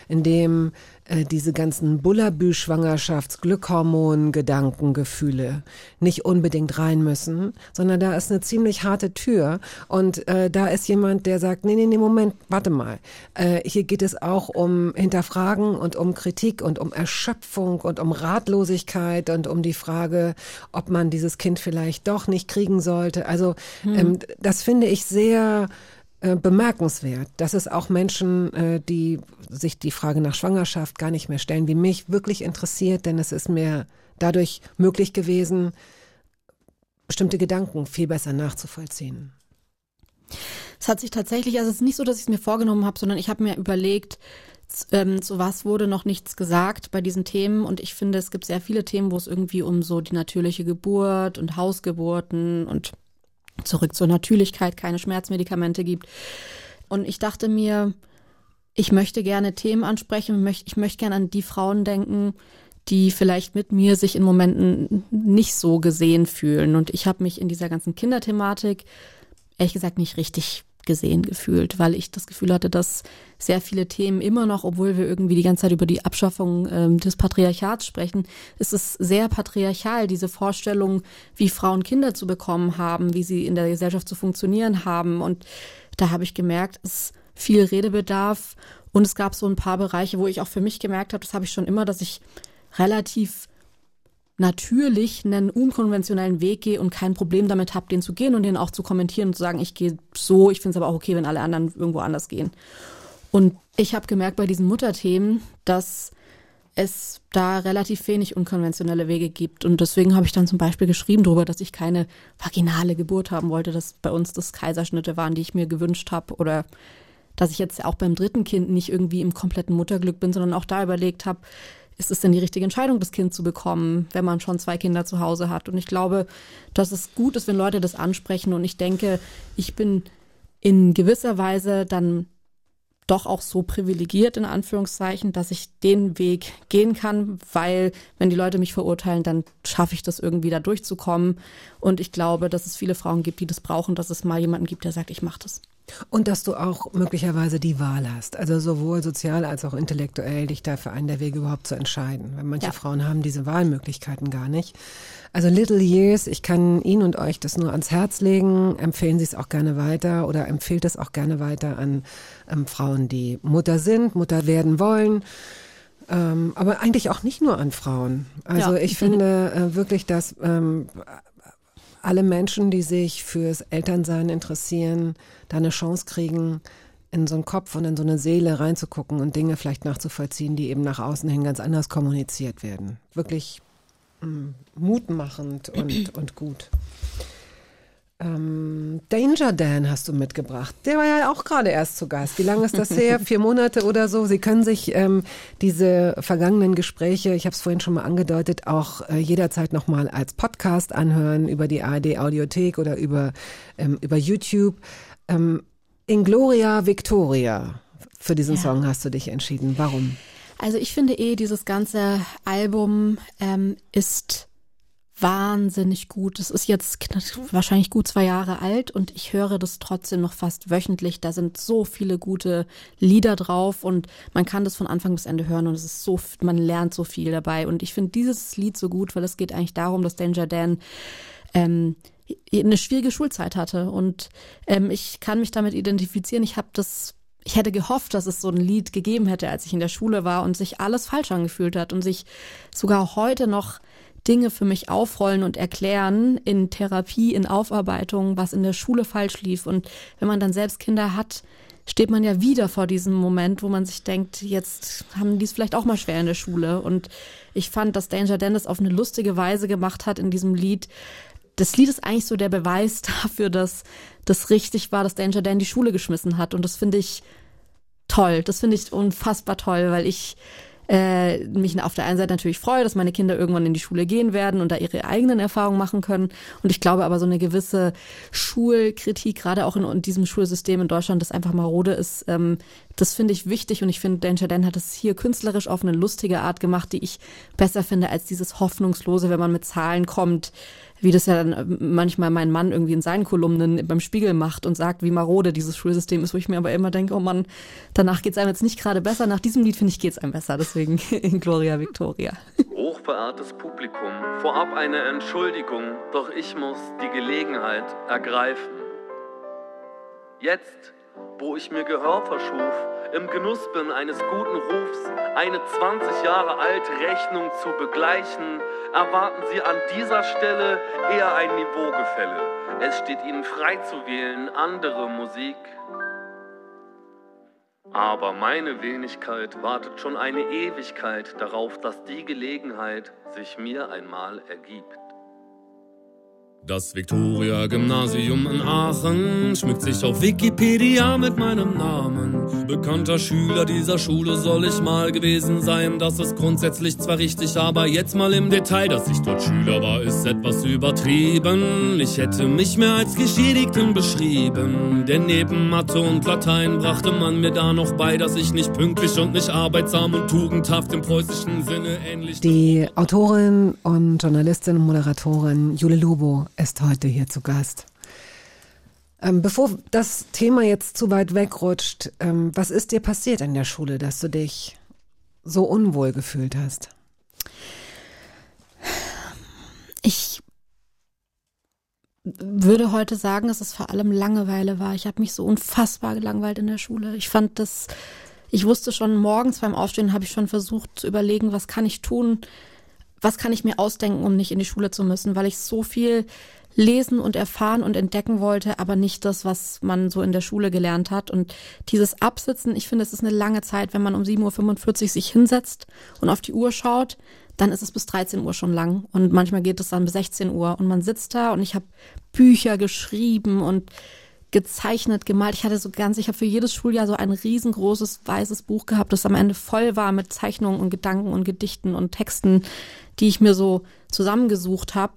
in dem äh, diese ganzen Bullabü-Schwangerschafts-, Glückhormon, Gedanken, Gefühle nicht unbedingt rein müssen, sondern da ist eine ziemlich harte Tür und äh, da ist jemand, der sagt, nee, nee, nee, Moment, warte mal. Äh, hier geht es auch um Hinterfragen und um Kritik und um Erschöpfung und um Ratlosigkeit und um die Frage, ob man dieses Kind vielleicht doch nicht kriegen sollte. Also ähm, das finde ich sehr bemerkenswert, dass es auch Menschen, äh, die sich die Frage nach Schwangerschaft gar nicht mehr stellen, wie mich wirklich interessiert, denn es ist mir dadurch möglich gewesen, bestimmte Gedanken viel besser nachzuvollziehen. Es hat sich tatsächlich, also es ist nicht so, dass ich es mir vorgenommen habe, sondern ich habe mir überlegt, ähm, zu was wurde noch nichts gesagt bei diesen Themen. Und ich finde, es gibt sehr viele Themen, wo es irgendwie um so die natürliche Geburt und Hausgeburten und zurück zur Natürlichkeit keine Schmerzmedikamente gibt. Und ich dachte mir, ich möchte gerne Themen ansprechen, ich möchte gerne an die Frauen denken, die vielleicht mit mir sich in Momenten nicht so gesehen fühlen. Und ich habe mich in dieser ganzen Kinderthematik ehrlich gesagt nicht richtig gesehen gefühlt, weil ich das Gefühl hatte, dass sehr viele Themen immer noch, obwohl wir irgendwie die ganze Zeit über die Abschaffung ähm, des Patriarchats sprechen, ist es sehr patriarchal, diese Vorstellung, wie Frauen Kinder zu bekommen haben, wie sie in der Gesellschaft zu funktionieren haben. Und da habe ich gemerkt, es ist viel Redebedarf und es gab so ein paar Bereiche, wo ich auch für mich gemerkt habe, das habe ich schon immer, dass ich relativ natürlich einen unkonventionellen Weg gehe und kein Problem damit habe, den zu gehen und den auch zu kommentieren und zu sagen, ich gehe so, ich finde es aber auch okay, wenn alle anderen irgendwo anders gehen. Und ich habe gemerkt bei diesen Mutterthemen, dass es da relativ wenig unkonventionelle Wege gibt. Und deswegen habe ich dann zum Beispiel geschrieben darüber, dass ich keine vaginale Geburt haben wollte, dass bei uns das Kaiserschnitte waren, die ich mir gewünscht habe. Oder dass ich jetzt auch beim dritten Kind nicht irgendwie im kompletten Mutterglück bin, sondern auch da überlegt habe, ist es denn die richtige Entscheidung, das Kind zu bekommen, wenn man schon zwei Kinder zu Hause hat? Und ich glaube, dass es gut ist, wenn Leute das ansprechen. Und ich denke, ich bin in gewisser Weise dann doch auch so privilegiert, in Anführungszeichen, dass ich den Weg gehen kann, weil wenn die Leute mich verurteilen, dann schaffe ich das irgendwie da durchzukommen. Und ich glaube, dass es viele Frauen gibt, die das brauchen, dass es mal jemanden gibt, der sagt, ich mache das. Und dass du auch möglicherweise die Wahl hast, also sowohl sozial als auch intellektuell, dich da für einen der Wege überhaupt zu entscheiden. Weil manche Ja. Frauen haben diese Wahlmöglichkeiten gar nicht. Also Little Years, ich kann Ihnen und euch das nur ans Herz legen. Empfehlen Sie es auch gerne weiter oder empfehlt es auch gerne weiter an ähm, Frauen, die Mutter sind, Mutter werden wollen. Ähm, aber eigentlich auch nicht nur an Frauen. Also Ja. ich finde äh, wirklich, dass ähm, alle Menschen, die sich fürs Elternsein interessieren, da eine Chance kriegen, in so einen Kopf und in so eine Seele reinzugucken und Dinge vielleicht nachzuvollziehen, die eben nach außen hin ganz anders kommuniziert werden. Wirklich mm, mutmachend und, und gut. Ähm, Danger Dan hast du mitgebracht. Der war ja auch gerade erst zu Gast. Wie lange ist das her? Vier Monate oder so. Sie können sich ähm, diese vergangenen Gespräche, ich habe es vorhin schon mal angedeutet, auch äh, jederzeit nochmal als Podcast anhören über die ARD Audiothek oder über, ähm, über YouTube. Ähm, in Gloria Victoria. Für diesen Ja. Song hast du dich entschieden. Warum? Also ich finde eh, dieses ganze Album ähm, ist wahnsinnig gut. Es ist jetzt wahrscheinlich gut zwei Jahre alt und ich höre das trotzdem noch fast wöchentlich. Da sind so viele gute Lieder drauf und man kann das von Anfang bis Ende hören und es ist so, man lernt so viel dabei. Und ich finde dieses Lied so gut, weil es geht eigentlich darum, dass Danger Dan ähm, eine schwierige Schulzeit hatte und ähm, ich kann mich damit identifizieren. Ich habe das ich hätte gehofft, dass es so ein Lied gegeben hätte, als ich in der Schule war und sich alles falsch angefühlt hat und sich sogar heute noch Dinge für mich aufrollen und erklären in Therapie, in Aufarbeitung, was in der Schule falsch lief. Und wenn man dann selbst Kinder hat, steht man ja wieder vor diesem Moment, wo man sich denkt, jetzt haben die es vielleicht auch mal schwer in der Schule. Und ich fand, dass Danger Dan das auf eine lustige Weise gemacht hat in diesem Lied. Das Lied ist eigentlich so der Beweis dafür, dass das richtig war, dass Danger Dan die Schule geschmissen hat. Und das finde ich toll. Das finde ich unfassbar toll, weil ich äh, mich auf der einen Seite natürlich freue, dass meine Kinder irgendwann in die Schule gehen werden und da ihre eigenen Erfahrungen machen können. Und ich glaube aber so eine gewisse Schulkritik, gerade auch in, in diesem Schulsystem in Deutschland, das einfach marode ist, ähm, das finde ich wichtig. Und ich finde, Dan hat es hier künstlerisch auf eine lustige Art gemacht, die ich besser finde als dieses Hoffnungslose, wenn man mit Zahlen kommt, wie das ja dann äh, manchmal mein Mann irgendwie in seinen Kolumnen beim Spiegel macht und sagt, wie marode dieses Schulsystem ist, wo ich mir aber immer denke, oh Mann, danach geht's einem jetzt nicht gerade besser. Nach diesem Lied, finde ich, geht's einem besser. Deswegen in Gloria Victoria. Hochverehrtes Publikum, vorab eine Entschuldigung, doch ich muss die Gelegenheit ergreifen. Jetzt, wo ich mir Gehör verschuf, im Genuss bin eines guten Rufs, eine 20 Jahre alte Rechnung zu begleichen, erwarten Sie an dieser Stelle eher ein Niveaugefälle. Es steht Ihnen frei zu wählen, andere Musik Aber meine Wenigkeit wartet schon eine Ewigkeit darauf, dass die Gelegenheit sich mir einmal ergibt. Das Viktoria-Gymnasium in Aachen schmückt sich auf Wikipedia mit meinem Namen. Bekannter Schüler dieser Schule soll ich mal gewesen sein. Das ist grundsätzlich zwar richtig, aber jetzt mal im Detail, dass ich dort Schüler war, ist etwas übertrieben. Ich hätte mich mehr als Geschädigten beschrieben. Denn neben Mathe und Latein brachte man mir da noch bei, dass ich nicht pünktlich und nicht arbeitsam und tugendhaft im preußischen Sinne ähnlich. Die Autorin und Journalistin und Moderatorin Jule Lubo ist heute hier zu Gast. Ähm, bevor das Thema jetzt zu weit wegrutscht, ähm, was ist dir passiert in der Schule, dass du dich so unwohl gefühlt hast? Ich würde heute sagen, dass es vor allem Langeweile war. Ich habe mich so unfassbar gelangweilt in der Schule. Ich fand das, ich wusste schon morgens beim Aufstehen, habe ich schon versucht zu überlegen, was kann ich tun, was kann ich mir ausdenken, um nicht in die Schule zu müssen, weil ich so viel lesen und erfahren und entdecken wollte, aber nicht das, was man so in der Schule gelernt hat. Und dieses Absitzen, ich finde, es ist eine lange Zeit, wenn man um 7.45 Uhr sich hinsetzt und auf die Uhr schaut, dann ist es bis 13 Uhr schon lang. Und manchmal geht es dann bis 16 Uhr. Und man sitzt da und ich habe Bücher geschrieben und gezeichnet, gemalt. Ich hatte so ganz, ich habe für jedes Schuljahr so ein riesengroßes weißes Buch gehabt, das am Ende voll war mit Zeichnungen und Gedanken und Gedichten und Texten, die ich mir so zusammengesucht habe.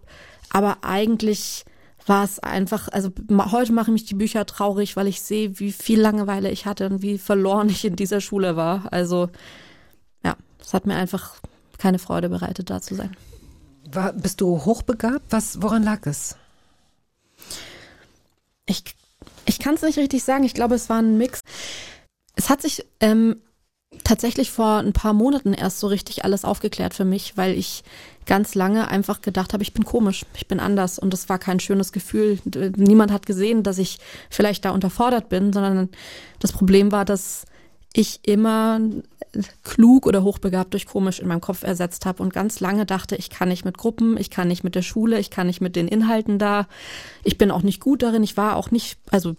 Aber eigentlich war es einfach, also heute machen mich die Bücher traurig, weil ich sehe, wie viel Langeweile ich hatte und wie verloren ich in dieser Schule war. Also ja, es hat mir einfach keine Freude bereitet, da zu sein. War, bist du hochbegabt? Was, woran lag es? Ich, ich kann es nicht richtig sagen. Ich glaube, es war ein Mix. Es hat sich ähm, tatsächlich vor ein paar Monaten erst so richtig alles aufgeklärt für mich, weil ich ganz lange einfach gedacht habe, ich bin komisch, ich bin anders und das war kein schönes Gefühl. Niemand hat gesehen, dass ich vielleicht da unterfordert bin, sondern das Problem war, dass ich immer klug oder hochbegabt durch komisch in meinem Kopf ersetzt habe und ganz lange dachte, ich kann nicht mit Gruppen, ich kann nicht mit der Schule, ich kann nicht mit den Inhalten da, ich bin auch nicht gut darin, ich war auch nicht, also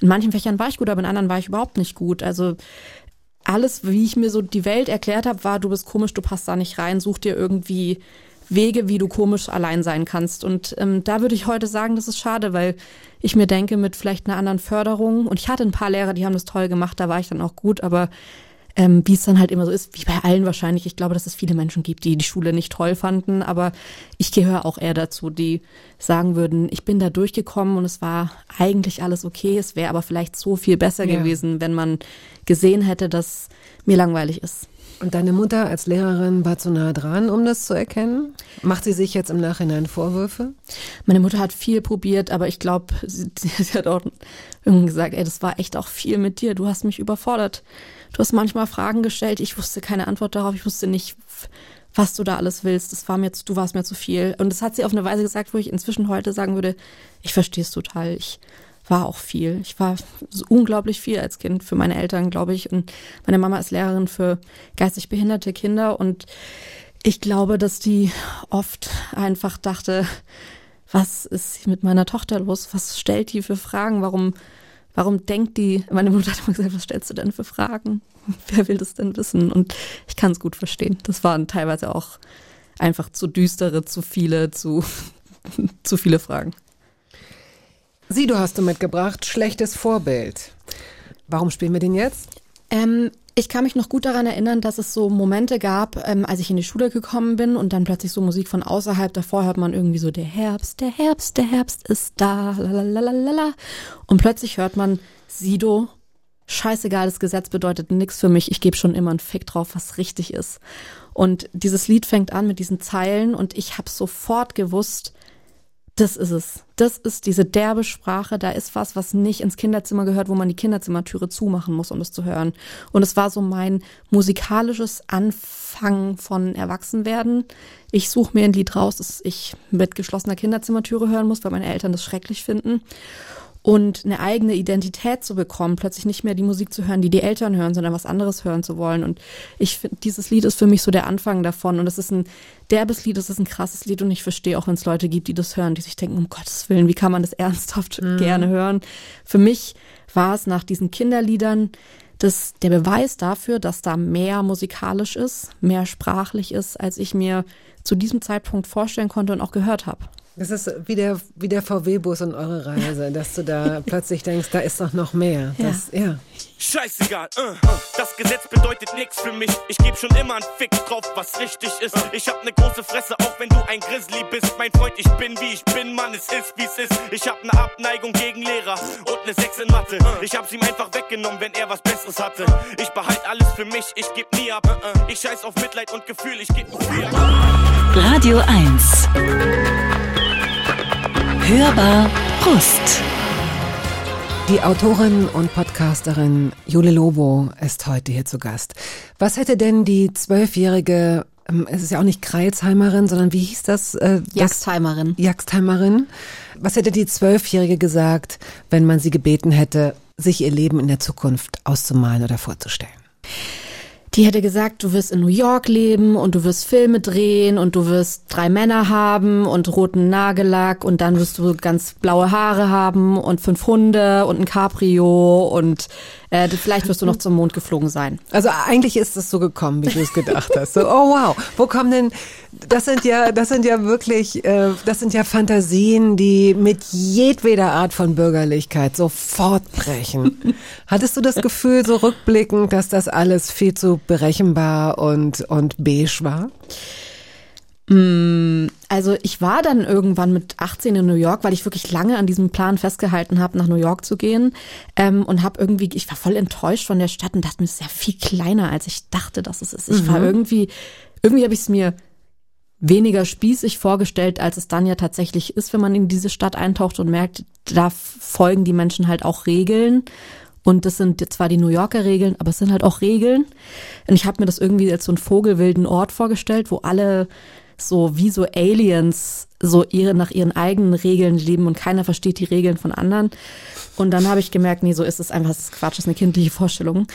in manchen Fächern war ich gut, aber in anderen war ich überhaupt nicht gut. Also alles, wie ich mir so die Welt erklärt habe, war, du bist komisch, du passt da nicht rein, such dir irgendwie Wege, wie du komisch allein sein kannst. Und ähm, da würde ich heute sagen, das ist schade, weil ich mir denke, mit vielleicht einer anderen Förderung, und ich hatte ein paar Lehrer, die haben das toll gemacht, da war ich dann auch gut, aber ähm, wie es dann halt immer so ist, wie bei allen wahrscheinlich, ich glaube, dass es viele Menschen gibt, die die Schule nicht toll fanden, aber ich gehöre auch eher dazu, die sagen würden, ich bin da durchgekommen und es war eigentlich alles okay, es wäre aber vielleicht so viel besser Ja. gewesen, wenn man gesehen hätte, dass mir langweilig ist. Und deine Mutter als Lehrerin war zu nah dran, um das zu erkennen? Macht sie sich jetzt im Nachhinein Vorwürfe? Meine Mutter hat viel probiert, aber ich glaube, sie, sie hat auch irgendwann gesagt, ey, das war echt auch viel mit dir. Du hast mich überfordert. Du hast manchmal Fragen gestellt, ich wusste keine Antwort darauf, ich wusste nicht, was du da alles willst. Das war mir, zu- du warst mir zu viel. Und das hat sie auf eine Weise gesagt, wo ich inzwischen heute sagen würde, ich verstehe es total. Ich war auch viel. Ich war so unglaublich viel als Kind für meine Eltern, glaube ich. Und meine Mama ist Lehrerin für geistig behinderte Kinder und ich glaube, dass die oft einfach dachte, was ist mit meiner Tochter los? Was stellt die für Fragen? Warum, warum denkt die? Meine Mutter hat immer gesagt, was stellst du denn für Fragen? Wer will das denn wissen? Und ich kann es gut verstehen. Das waren teilweise auch einfach zu düstere, zu viele, zu, zu viele Fragen. Sie, du hast du mitgebracht, schlechtes Vorbild. Warum spielen wir den jetzt? Ähm, ich kann mich noch gut daran erinnern, dass es so Momente gab, ähm, als ich in die Schule gekommen bin und dann plötzlich so Musik von außerhalb. Davor hört man irgendwie so der Herbst, der Herbst, der Herbst ist da, lalalala. Und plötzlich hört man Sido. Scheißegal, das Gesetz bedeutet nichts für mich. Ich gebe schon immer einen Fick drauf, was richtig ist. Und dieses Lied fängt an mit diesen Zeilen und ich habe sofort gewusst, das ist es. Das ist diese derbe Sprache. Da ist was, was nicht ins Kinderzimmer gehört, wo man die Kinderzimmertüre zumachen muss, um es zu hören. Und es war so mein musikalisches Anfangen von Erwachsenwerden. Ich suche mir ein Lied raus, das ich mit geschlossener Kinderzimmertüre hören muss, weil meine Eltern das schrecklich finden. Und eine eigene Identität zu bekommen, plötzlich nicht mehr die Musik zu hören, die die Eltern hören, sondern was anderes hören zu wollen. Und ich finde, dieses Lied ist für mich so der Anfang davon. Und es ist ein derbes Lied, es ist ein krasses Lied. Und ich verstehe auch, wenn es Leute gibt, die das hören, die sich denken, um Gottes Willen, wie kann man das ernsthaft gerne hören? Für mich war es nach diesen Kinderliedern das der Beweis dafür, dass da mehr musikalisch ist, mehr sprachlich ist, als ich mir zu diesem Zeitpunkt vorstellen konnte und auch gehört habe. Das ist wie der, wie der VW-Bus und eure Reise, dass du da plötzlich denkst, da ist doch noch mehr. Das, ja. Scheißegal, äh, das Gesetz bedeutet nichts für mich. Ich geb schon immer einen Fick drauf, was richtig ist. Ich hab ne große Fresse, auch wenn du ein Grizzly bist. Mein Freund, ich bin wie ich bin, Mann, es ist wie's ist. Ich hab ne Abneigung gegen Lehrer und ne 6 in Mathe. Ich hab's ihm einfach weggenommen, wenn er was Besseres hatte. Ich behalt alles für mich, ich geb nie ab. Ich scheiß auf Mitleid und Gefühl, ich geb nie ab. Radio 1. Hörbar Brust. Die Autorin und Podcasterin Jule Lobo ist heute hier zu Gast. Was hätte denn die zwölfjährige, ähm, es ist ja auch nicht Kreilsheimerin, sondern wie hieß das? Äh, das Jagstheimerin. Jagstheimerin. Was hätte die Zwölfjährige gesagt, wenn man sie gebeten hätte, sich ihr Leben in der Zukunft auszumalen oder vorzustellen? Die hätte gesagt, du wirst in New York leben und du wirst Filme drehen und du wirst drei Männer haben und roten Nagellack und dann wirst du ganz blaue Haare haben und fünf Hunde und ein Cabrio und äh, vielleicht wirst du noch zum Mond geflogen sein. Also eigentlich ist es so gekommen, wie du es gedacht hast. So, oh wow, wo kommen denn? Das sind ja, das sind ja wirklich, äh, das sind ja Fantasien, die mit jedweder Art von Bürgerlichkeit sofort brechen. Hattest du das Gefühl, so rückblickend, dass das alles viel zu berechenbar und und beige war? Also ich war dann irgendwann mit 18 in New York, weil ich wirklich lange an diesem Plan festgehalten habe, nach New York zu gehen ähm, und habe irgendwie, ich war voll enttäuscht von der Stadt und dachte mir, es ist ja viel kleiner, als ich dachte, dass es ist. Ich war irgendwie, irgendwie habe ich es mir weniger spießig vorgestellt, als es dann ja tatsächlich ist, wenn man in diese Stadt eintaucht und merkt, da folgen die Menschen halt auch Regeln. Und das sind zwar die New Yorker Regeln, aber es sind halt auch Regeln. Und ich habe mir das irgendwie als so einen vogelwilden Ort vorgestellt, wo alle so wie so Aliens so ihre nach ihren eigenen Regeln leben und keiner versteht die Regeln von anderen. Und dann habe ich gemerkt, nee, so ist es einfach, das ist Quatsch, das ist eine kindliche Vorstellung.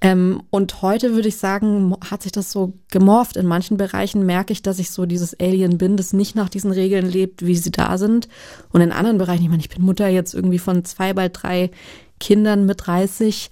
Ähm, und heute würde ich sagen, hat sich das so gemorpht. In manchen Bereichen merke ich, dass ich so dieses Alien bin, das nicht nach diesen Regeln lebt, wie sie da sind. Und in anderen Bereichen, ich meine, ich bin Mutter jetzt irgendwie von zwei, bald drei Kindern mit 30.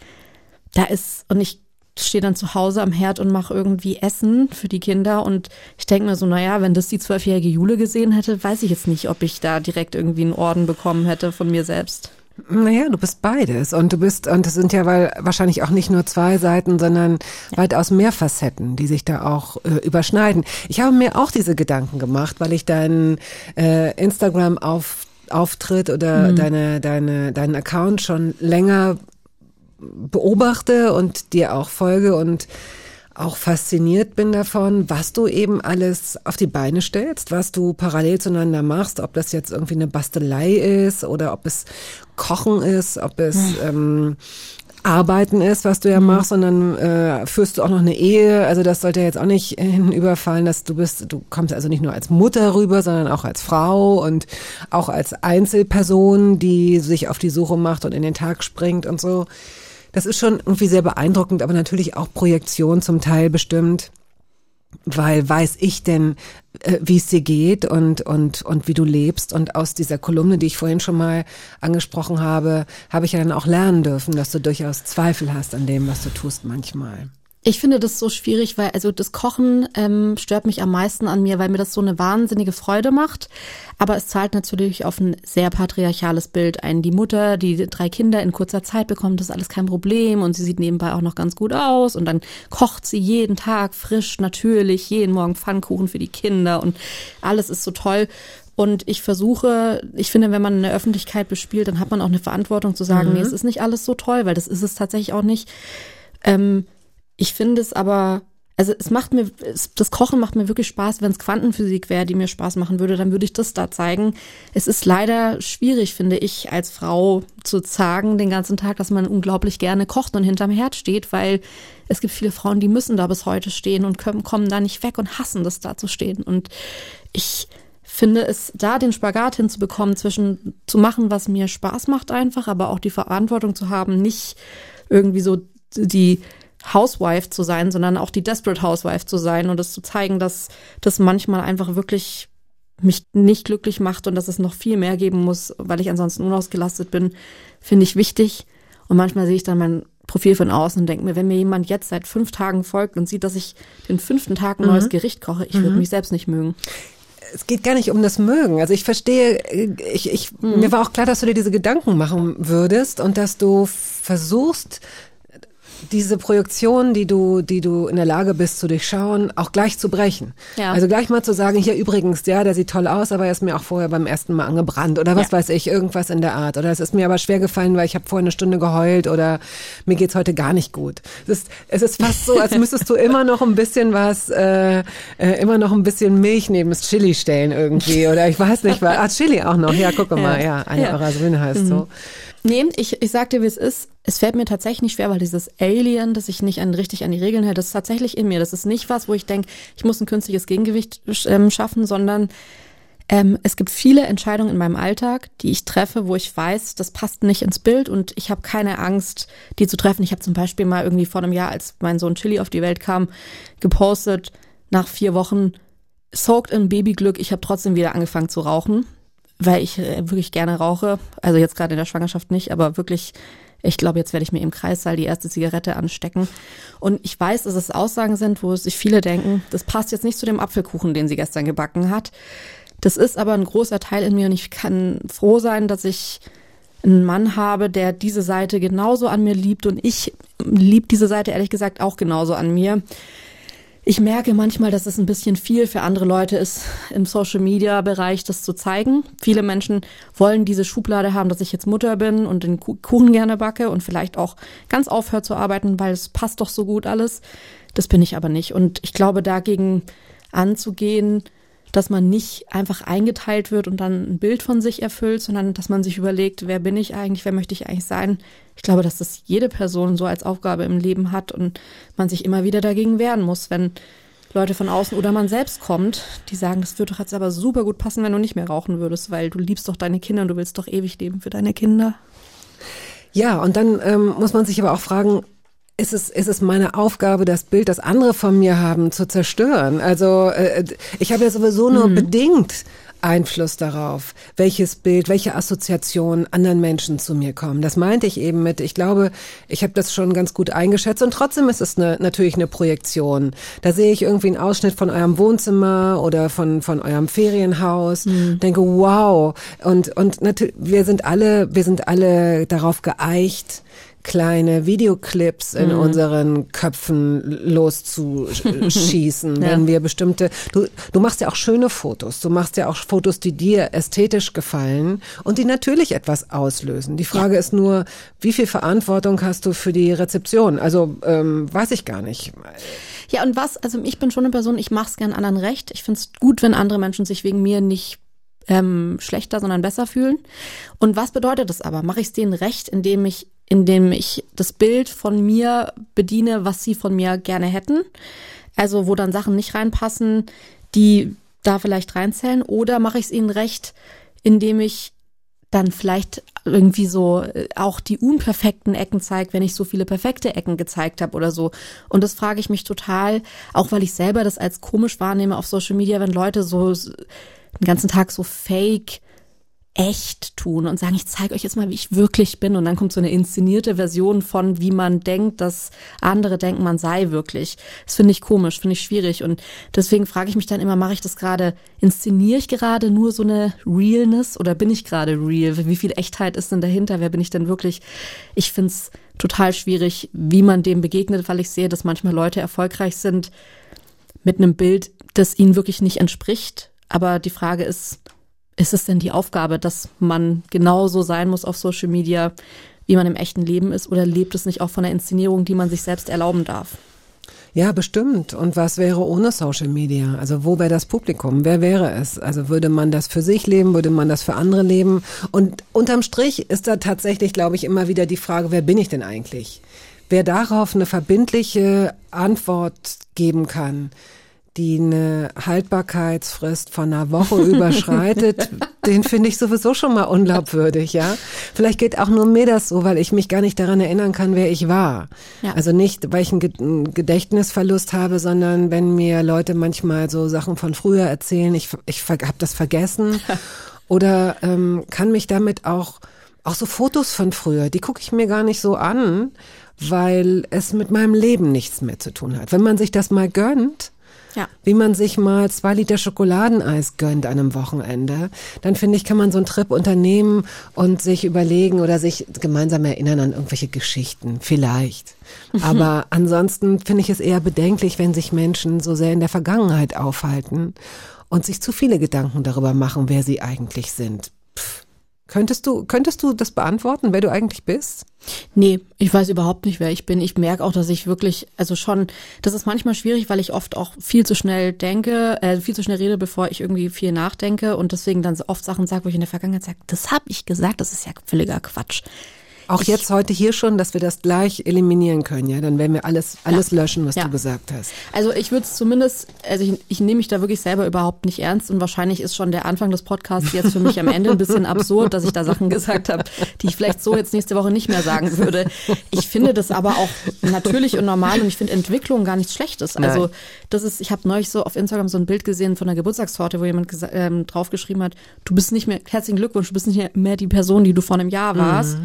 Da ist, und ich stehe dann zu Hause am Herd und mache irgendwie Essen für die Kinder und ich denke mir so, naja, wenn das die zwölfjährige Jule gesehen hätte, weiß ich jetzt nicht, ob ich da direkt irgendwie einen Orden bekommen hätte von mir selbst. Naja, du bist beides und du bist, und es sind ja weil, wahrscheinlich auch nicht nur zwei Seiten, sondern weitaus mehr Facetten, die sich da auch äh, überschneiden. Ich habe mir auch diese Gedanken gemacht, weil ich deinen äh, Instagram auf, Auftritt oder deine, deine, deinen Account schon länger beobachte und dir auch folge und auch fasziniert bin davon, was du eben alles auf die Beine stellst, was du parallel zueinander machst, ob das jetzt irgendwie eine Bastelei ist oder ob es Kochen ist, ob es ähm, Arbeiten ist, was du ja machst, sondern äh, führst du auch noch eine Ehe. Also das sollte jetzt auch nicht hinüberfallen, dass du bist, du kommst also nicht nur als Mutter rüber, sondern auch als Frau und auch als Einzelperson, die sich auf die Suche macht und in den Tag springt und so. Das ist schon irgendwie sehr beeindruckend, aber natürlich auch Projektion zum Teil bestimmt. Weil weiß ich denn, äh, wie es dir geht und, und, und wie du lebst. Und aus dieser Kolumne, die ich vorhin schon mal angesprochen habe, habe ich ja dann auch lernen dürfen, dass du durchaus Zweifel hast an dem, was du tust manchmal. Ich finde das so schwierig, weil also das Kochen ähm, stört mich am meisten an mir, weil mir das so eine wahnsinnige Freude macht. Aber es zahlt natürlich auf ein sehr patriarchales Bild ein. Die Mutter, die drei Kinder in kurzer Zeit bekommt, das ist alles kein Problem und sie sieht nebenbei auch noch ganz gut aus und dann kocht sie jeden Tag frisch, natürlich, jeden Morgen Pfannkuchen für die Kinder und alles ist so toll. Und ich versuche, ich finde, wenn man eine Öffentlichkeit bespielt, dann hat man auch eine Verantwortung zu sagen, nee, es ist nicht alles so toll, weil das ist es tatsächlich auch nicht. Ähm, ich finde es aber, also es macht mir, es, das Kochen macht mir wirklich Spaß. Wenn es Quantenphysik wäre, die mir Spaß machen würde, dann würde ich das da zeigen. Es ist leider schwierig, finde ich, als Frau zu sagen den ganzen Tag, dass man unglaublich gerne kocht und hinterm Herd steht, weil es gibt viele Frauen, die müssen da bis heute stehen und können, kommen da nicht weg und hassen das da zu stehen. Und ich finde es, da den Spagat hinzubekommen, zwischen zu machen, was mir Spaß macht einfach, aber auch die Verantwortung zu haben, nicht irgendwie so die Housewife zu sein, sondern auch die Desperate Housewife zu sein und es zu zeigen, dass das manchmal einfach wirklich mich nicht glücklich macht und dass es noch viel mehr geben muss, weil ich ansonsten unausgelastet bin, finde ich wichtig. Und manchmal sehe ich dann mein Profil von außen und denke mir, wenn mir jemand jetzt seit fünf Tagen folgt und sieht, dass ich den fünften Tag ein neues Gericht koche, ich würde mich selbst nicht mögen. es geht gar nicht um das Mögen. Also ich verstehe, ich, ich, mir war auch klar, dass du dir diese Gedanken machen würdest und dass du versuchst, diese Projektion, die du, die du in der Lage bist zu durchschauen, auch gleich zu brechen. Ja. Also gleich mal zu sagen, hier übrigens, ja, der sieht toll aus, aber er ist mir auch vorher beim ersten Mal angebrannt oder was Ja. weiß ich, irgendwas in der Art. Oder es ist mir aber schwer gefallen, weil ich habe vorher eine Stunde geheult oder mir geht's heute gar nicht gut. Es ist, es ist fast so, als müsstest du immer noch ein bisschen was, äh, äh, immer noch ein bisschen Milch neben das Chili stellen irgendwie. Oder ich weiß nicht, was. Ah, Chili auch noch. Ja, gucke mal, ja, eine Ja. eurer Söhne heißt so. Nee, ich, ich sag dir, wie es ist. Es fällt mir tatsächlich schwer, weil dieses Alien, das ich nicht an, richtig an die Regeln hält, das ist tatsächlich in mir. Das ist nicht was, wo ich denke, ich muss ein künstliches Gegengewicht ähm, schaffen, sondern ähm, es gibt viele Entscheidungen in meinem Alltag, die ich treffe, wo ich weiß, das passt nicht ins Bild und ich habe keine Angst, die zu treffen. Ich habe zum Beispiel mal irgendwie vor einem Jahr, als mein Sohn Chili auf die Welt kam, gepostet, nach vier Wochen, soaked in Babyglück, ich habe trotzdem wieder angefangen zu rauchen, weil ich äh, wirklich gerne rauche. Also jetzt gerade in der Schwangerschaft nicht, aber wirklich, ich glaube, jetzt werde ich mir im Kreissaal die erste Zigarette anstecken. Und ich weiß, dass es Aussagen sind, wo sich viele denken, das passt jetzt nicht zu dem Apfelkuchen, den sie gestern gebacken hat. Das ist aber ein großer Teil in mir und ich kann froh sein, dass ich einen Mann habe, der diese Seite genauso an mir liebt und ich lieb diese Seite ehrlich gesagt auch genauso an mir. Ich merke manchmal, dass es ein bisschen viel für andere Leute ist, im Social Media Bereich das zu zeigen. Viele Menschen wollen diese Schublade haben, dass ich jetzt Mutter bin und den Ku- Kuchen gerne backe und vielleicht auch ganz aufhört zu arbeiten, weil es passt doch so gut alles. Das bin ich aber nicht. Und ich glaube, dagegen anzugehen, dass man nicht einfach eingeteilt wird und dann ein Bild von sich erfüllt, sondern dass man sich überlegt, wer bin ich eigentlich, wer möchte ich eigentlich sein. Ich glaube, dass das jede Person so als Aufgabe im Leben hat und man sich immer wieder dagegen wehren muss, wenn Leute von außen oder man selbst kommt, die sagen, das würde doch jetzt aber super gut passen, wenn du nicht mehr rauchen würdest, weil du liebst doch deine Kinder und du willst doch ewig leben für deine Kinder. Ja, und dann ähm, muss man sich aber auch fragen, ist es, ist es meine Aufgabe, das Bild, das andere von mir haben, zu zerstören? Also äh, ich habe ja sowieso nur bedingt Einfluss darauf, welches Bild, welche Assoziationen anderen Menschen zu mir kommen. Das meinte ich eben mit, ich glaube, ich habe das schon ganz gut eingeschätzt und trotzdem ist es eine, natürlich eine Projektion. Da sehe ich irgendwie einen Ausschnitt von eurem Wohnzimmer oder von, von eurem Ferienhaus, denke, wow. Und, und natürlich, wir sind alle, wir sind alle darauf geeicht, kleine Videoclips in unseren Köpfen loszuschießen, wenn wir bestimmte, du, du machst ja auch schöne Fotos, du machst ja auch Fotos, die dir ästhetisch gefallen und die natürlich etwas auslösen. Die Frage ist nur, wie viel Verantwortung hast du für die Rezeption? Also, ähm, weiß ich gar nicht. Ja, und was, also ich bin schon eine Person, ich mache es gern anderen recht. Ich finde es gut, wenn andere Menschen sich wegen mir nicht ähm, schlechter, sondern besser fühlen. Und was bedeutet das aber? Mache ich es denen recht, indem ich, indem ich das Bild von mir bediene, was sie von mir gerne hätten? Also wo dann Sachen nicht reinpassen, die da vielleicht reinzählen? Oder mache ich es ihnen recht, indem ich dann vielleicht irgendwie so äh, auch die unperfekten Ecken zeigt, wenn ich so viele perfekte Ecken gezeigt habe oder so. Und das frage ich mich total, auch weil ich selber das als komisch wahrnehme auf Social Media, wenn Leute so den ganzen Tag so fake echt tun und sagen, ich zeige euch jetzt mal, wie ich wirklich bin. Und dann kommt so eine inszenierte Version von, wie man denkt, dass andere denken, man sei wirklich. Das finde ich komisch, finde ich schwierig. Und deswegen frage ich mich dann immer, mache ich das gerade, inszeniere ich gerade nur so eine Realness oder bin ich gerade real? Wie viel Echtheit ist denn dahinter? Wer bin ich denn wirklich? Ich finde es total schwierig, wie man dem begegnet, weil ich sehe, dass manchmal Leute erfolgreich sind mit einem Bild, das ihnen wirklich nicht entspricht. Aber die Frage ist, ist es denn die Aufgabe, dass man genauso sein muss auf Social Media, wie man im echten Leben ist? Oder lebt es nicht auch von der Inszenierung, die man sich selbst erlauben darf? Ja, bestimmt. Und was wäre ohne Social Media? Also wo wäre das Publikum? Wer wäre es? Also würde man das für sich leben? Würde man das für andere leben? Und unterm Strich ist da tatsächlich, glaube ich, immer wieder die Frage, wer bin ich denn eigentlich? Wer darauf eine verbindliche Antwort geben kann, die eine Haltbarkeitsfrist von einer Woche überschreitet, den finde ich sowieso schon mal unglaubwürdig, ja. Vielleicht geht auch nur mir das so, weil ich mich gar nicht daran erinnern kann, wer ich war. Ja. Also nicht, weil ich einen Ge- einen Gedächtnisverlust habe, sondern wenn mir Leute manchmal so Sachen von früher erzählen, ich, ich habe das vergessen oder ähm, kann mich damit auch auch so Fotos von früher, die gucke ich mir gar nicht so an, weil es mit meinem Leben nichts mehr zu tun hat. Wenn man sich das mal gönnt, Ja. wie man sich mal zwei Liter Schokoladeneis gönnt an einem Wochenende, dann finde ich, kann man so einen Trip unternehmen und sich überlegen oder sich gemeinsam erinnern an irgendwelche Geschichten. Vielleicht. Aber ansonsten finde ich es eher bedenklich, wenn sich Menschen so sehr in der Vergangenheit aufhalten und sich zu viele Gedanken darüber machen, wer sie eigentlich sind. Pff. Könntest du, könntest du das beantworten, wer du eigentlich bist? Nee, ich weiß überhaupt nicht, wer ich bin. Ich merke auch, dass ich wirklich, also schon, das ist manchmal schwierig, weil ich oft auch viel zu schnell denke, äh, viel zu schnell rede, bevor ich irgendwie viel nachdenke und deswegen dann so oft Sachen sage, wo ich in der Vergangenheit sage, das habe ich gesagt, das ist ja völliger Quatsch. Auch jetzt heute hier schon, dass wir das gleich eliminieren können, ja? Dann werden wir alles, alles löschen, was Ja. du gesagt hast. Also ich würde es zumindest, also ich, ich nehme mich da wirklich selber überhaupt nicht ernst und wahrscheinlich ist schon der Anfang des Podcasts jetzt für mich am Ende ein bisschen absurd, dass ich da Sachen gesagt habe, die ich vielleicht so jetzt nächste Woche nicht mehr sagen würde. Ich finde das aber auch natürlich und normal und ich finde Entwicklung gar nichts Schlechtes. Also Nein. das ist, ich habe neulich so auf Instagram so ein Bild gesehen von einer Geburtstagstorte, wo jemand ähm, draufgeschrieben hat, du bist nicht mehr, herzlichen Glückwunsch, du bist nicht mehr die Person, die du vor einem Jahr warst.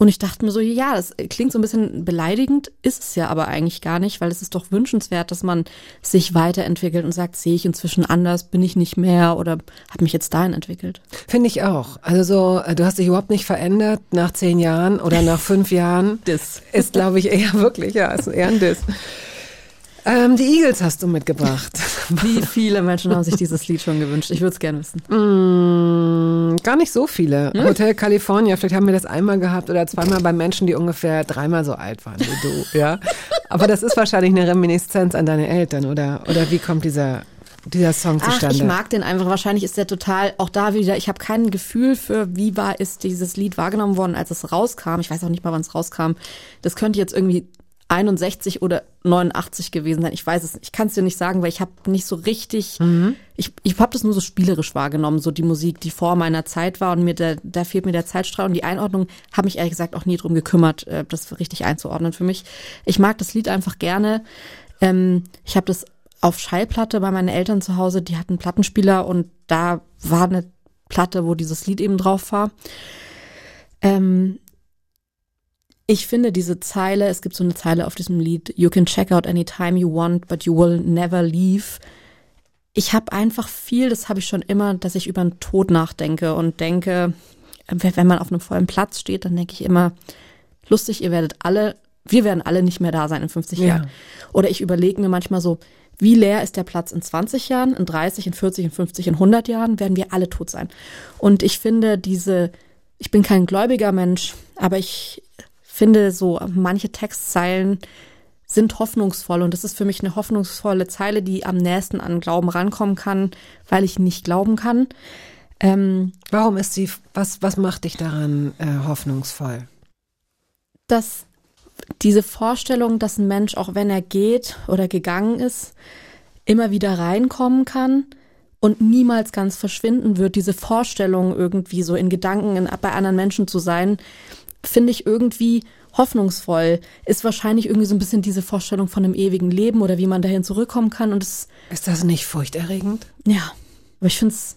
Und ich dachte mir so, ja, das klingt so ein bisschen beleidigend, ist es ja aber eigentlich gar nicht, weil es ist doch wünschenswert, dass man sich weiterentwickelt und sagt, sehe ich inzwischen anders, bin ich nicht mehr oder habe mich jetzt dahin entwickelt. Finde ich auch. Also so, äh, du hast dich überhaupt nicht verändert nach zehn Jahren oder nach fünf Jahren. Diss. Ist, glaube ich, eher wirklich, ja, ist eher ein Diss. Ähm, die Eagles hast du mitgebracht. Wie viele Menschen haben sich dieses Lied schon gewünscht? Ich würde es gerne wissen. Mm, gar nicht so viele. Hotel California, vielleicht haben wir das einmal gehabt oder zweimal bei Menschen, die ungefähr dreimal so alt waren wie du, ja. Aber das ist wahrscheinlich eine Reminiszenz an deine Eltern, oder? Oder wie kommt dieser, dieser Song Ach, zustande? ich mag den einfach. Wahrscheinlich ist der total, auch da wieder, ich habe kein Gefühl für, wie war ist dieses Lied wahrgenommen worden, als es rauskam. Ich weiß auch nicht mal, wann es rauskam. Das könnte jetzt irgendwie 61 oder 89 gewesen sein. Ich weiß es. Ich kann es dir nicht sagen, weil ich habe nicht so richtig, ich, ich habe das nur so spielerisch wahrgenommen, so die Musik, die vor meiner Zeit war und mir da, da fehlt mir der Zeitstrahl und die Einordnung habe mich ehrlich gesagt auch nie drum gekümmert, äh, das richtig einzuordnen für mich. Ich mag das Lied einfach gerne. Ähm, ich habe das auf Schallplatte bei meinen Eltern zu Hause, die hatten Plattenspieler und da war eine Platte, wo dieses Lied eben drauf war. Ähm, ich finde diese Zeile, es gibt so eine Zeile auf diesem Lied, You can check out anytime you want, but you will never leave. Ich habe einfach viel, das habe ich schon immer, dass ich über den Tod nachdenke und denke, wenn man auf einem vollen Platz steht, dann denke ich immer, lustig, ihr werdet alle, wir werden alle nicht mehr da sein in 50 Ja. Jahren. Oder ich überlege mir manchmal so, wie leer ist der Platz in 20 Jahren, in 30, in 40, in 50, in 100 Jahren, werden wir alle tot sein. Und ich finde diese, ich bin kein gläubiger Mensch, aber ich finde so manche Textzeilen sind hoffnungsvoll und das ist für mich eine hoffnungsvolle Zeile, die am nächsten an Glauben rankommen kann, weil ich nicht glauben kann. Ähm, Warum ist sie, was, was macht dich daran äh, hoffnungsvoll? dass diese Vorstellung, dass ein Mensch, auch wenn er geht oder gegangen ist, immer wieder reinkommen kann und niemals ganz verschwinden wird, diese Vorstellung irgendwie so in Gedanken in, bei anderen Menschen zu sein, finde ich irgendwie hoffnungsvoll. Ist wahrscheinlich irgendwie so ein bisschen diese Vorstellung von einem ewigen Leben oder wie man dahin zurückkommen kann und es Ist das nicht furchterregend? ja, aber ich find's,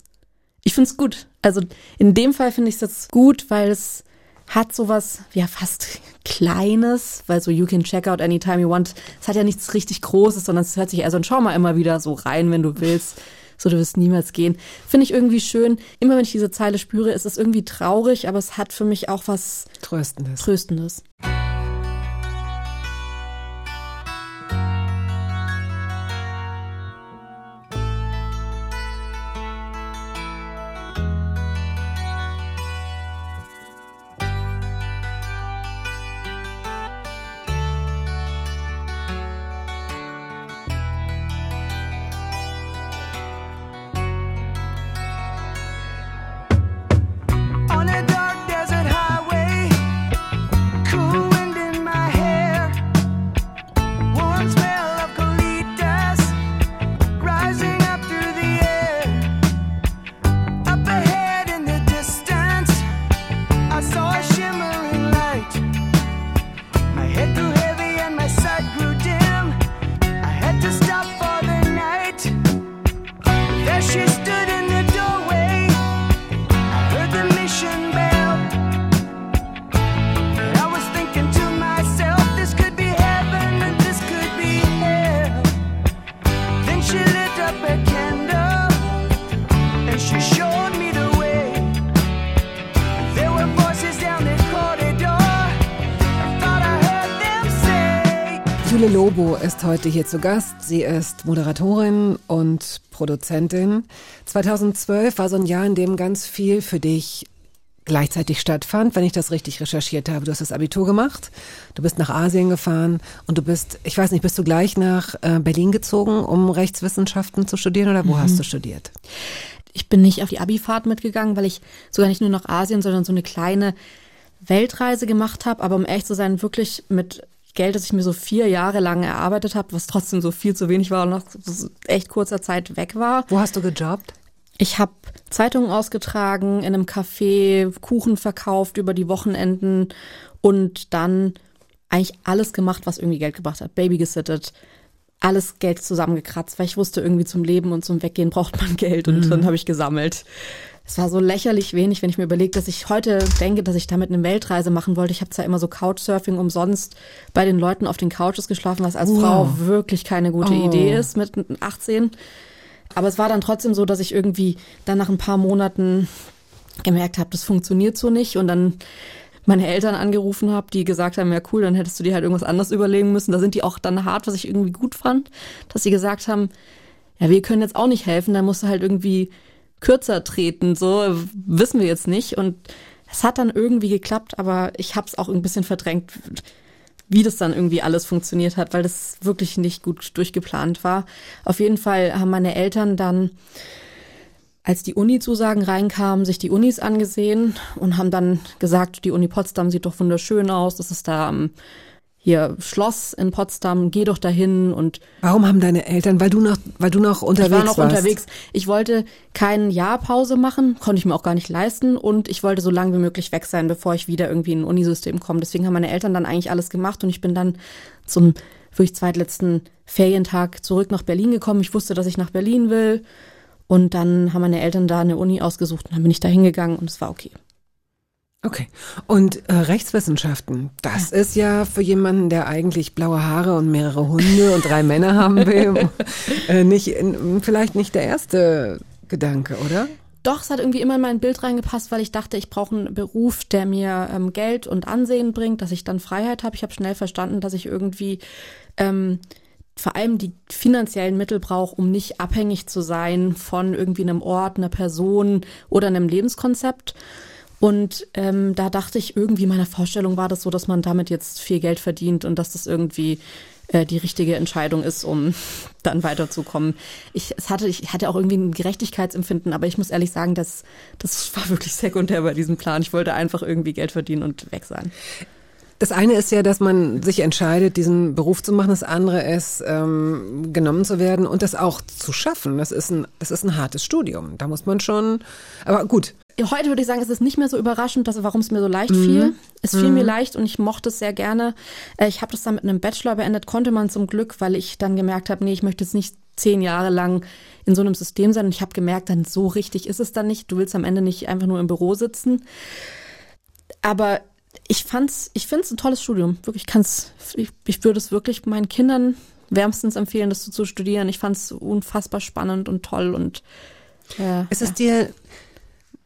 ich find's gut. Also in dem Fall finde ich es jetzt gut, weil es hat sowas, ja, fast Kleines, weil so you can check out anytime you want. Es hat ja nichts richtig Großes, sondern es hört sich eher so, und schau mal immer wieder so rein, wenn du willst. So, du wirst niemals gehen. Finde ich irgendwie schön. Immer wenn ich diese Zeile spüre, ist es irgendwie traurig, aber es hat für mich auch was Tröstendes. Tröstendes. Ist heute hier zu Gast. Sie ist Moderatorin und Produzentin. 2012 war so ein Jahr, in dem ganz viel für dich gleichzeitig stattfand, wenn ich das richtig recherchiert habe. Du hast das Abitur gemacht, du bist nach Asien gefahren und du bist, ich weiß nicht, bist du gleich nach äh, Berlin gezogen, um Rechtswissenschaften zu studieren oder wo hast du studiert? Ich bin nicht auf die Abifahrt mitgegangen, weil ich sogar nicht nur nach Asien, sondern so eine kleine Weltreise gemacht habe. Aber um ehrlich zu sein, wirklich mit Geld, das ich mir so vier Jahre lang erarbeitet habe, was trotzdem so viel zu wenig war und nach so echt kurzer Zeit weg war. Wo hast du gejobbt? Ich habe Zeitungen ausgetragen, in einem Café Kuchen verkauft über die Wochenenden und dann eigentlich alles gemacht, was irgendwie Geld gebracht hat. Baby gesittet, alles Geld zusammengekratzt, weil ich wusste, irgendwie zum Leben und zum Weggehen braucht man Geld und dann habe ich gesammelt. Es war so lächerlich wenig, wenn ich mir überlege, dass ich heute denke, dass ich damit eine Weltreise machen wollte. Ich habe zwar immer so Couchsurfing umsonst bei den Leuten auf den Couches geschlafen, was als Wow. Frau wirklich keine gute Oh. Idee ist mit 18. Aber es war dann trotzdem so, dass ich irgendwie dann nach ein paar Monaten gemerkt habe, das funktioniert so nicht und dann meine Eltern angerufen habe, die gesagt haben, ja cool, dann hättest du dir halt irgendwas anderes überlegen müssen. Da sind die auch dann hart, was ich irgendwie gut fand, dass sie gesagt haben, ja, wir können jetzt auch nicht helfen, dann musst du halt irgendwie kürzer treten, so wissen wir jetzt nicht und es hat dann irgendwie geklappt, aber ich habe es auch ein bisschen verdrängt, wie das dann irgendwie alles funktioniert hat, weil das wirklich nicht gut durchgeplant war. Auf jeden Fall haben meine Eltern dann, als die Uni-Zusagen reinkamen, sich die Unis angesehen und haben dann gesagt, die Uni Potsdam sieht doch wunderschön aus, das ist da am hier Schloss in Potsdam, geh doch dahin und Warum haben deine Eltern, weil du noch, weil du noch unterwegs ich war noch warst? unterwegs. Ich wollte kein Jahr Pause machen, konnte ich mir auch gar nicht leisten und ich wollte so lange wie möglich weg sein, bevor ich wieder irgendwie in ein Unisystem komme. Deswegen haben meine Eltern dann eigentlich alles gemacht und ich bin dann zum wirklich zweitletzten Ferientag zurück nach Berlin gekommen. Ich wusste, dass ich nach Berlin will und dann haben meine Eltern da eine Uni ausgesucht und dann bin ich da hingegangen und es war okay. Okay. Und äh, Rechtswissenschaften, das ist ja für jemanden, der eigentlich blaue Haare und mehrere Hunde und drei Männer haben will, äh, nicht, vielleicht nicht der erste Gedanke, oder? Doch, es hat irgendwie immer in mein Bild reingepasst, weil ich dachte, ich brauche einen Beruf, der mir ähm, Geld und Ansehen bringt, dass ich dann Freiheit habe. Ich habe schnell verstanden, dass ich irgendwie ähm, vor allem die finanziellen Mittel brauche, um nicht abhängig zu sein von irgendwie einem Ort, einer Person oder einem Lebenskonzept. Und ähm, da dachte ich, irgendwie meiner Vorstellung war das so, dass man damit jetzt viel Geld verdient und dass das irgendwie äh, die richtige Entscheidung ist, um dann weiterzukommen. Ich, es hatte, ich hatte auch irgendwie ein Gerechtigkeitsempfinden, aber ich muss ehrlich sagen, das, das war wirklich sekundär bei diesem Plan. Ich wollte einfach irgendwie Geld verdienen und weg sein. Das eine ist ja, dass man sich entscheidet, diesen Beruf zu machen. Das andere ist, ähm, genommen zu werden und das auch zu schaffen. Das ist ein, das ist ein hartes Studium. Da muss man schon, aber gut. Heute würde ich sagen, es ist nicht mehr so überraschend, dass, warum es mir so leicht fiel. Es fiel mir leicht und ich mochte es sehr gerne. Äh, Ich habe das dann mit einem Bachelor beendet, konnte man zum Glück, weil ich dann gemerkt habe, nee, ich möchte jetzt nicht zehn Jahre lang in so einem System sein. Und ich habe gemerkt, dann so richtig ist es dann nicht. Du willst am Ende nicht einfach nur im Büro sitzen. Aber ich fand's, ich finde es ein tolles Studium. Wirklich, ich kann's, ich, ich würde es wirklich meinen Kindern wärmstens empfehlen, das zu, zu studieren. Ich fand es unfassbar spannend und toll und äh, Ist es dir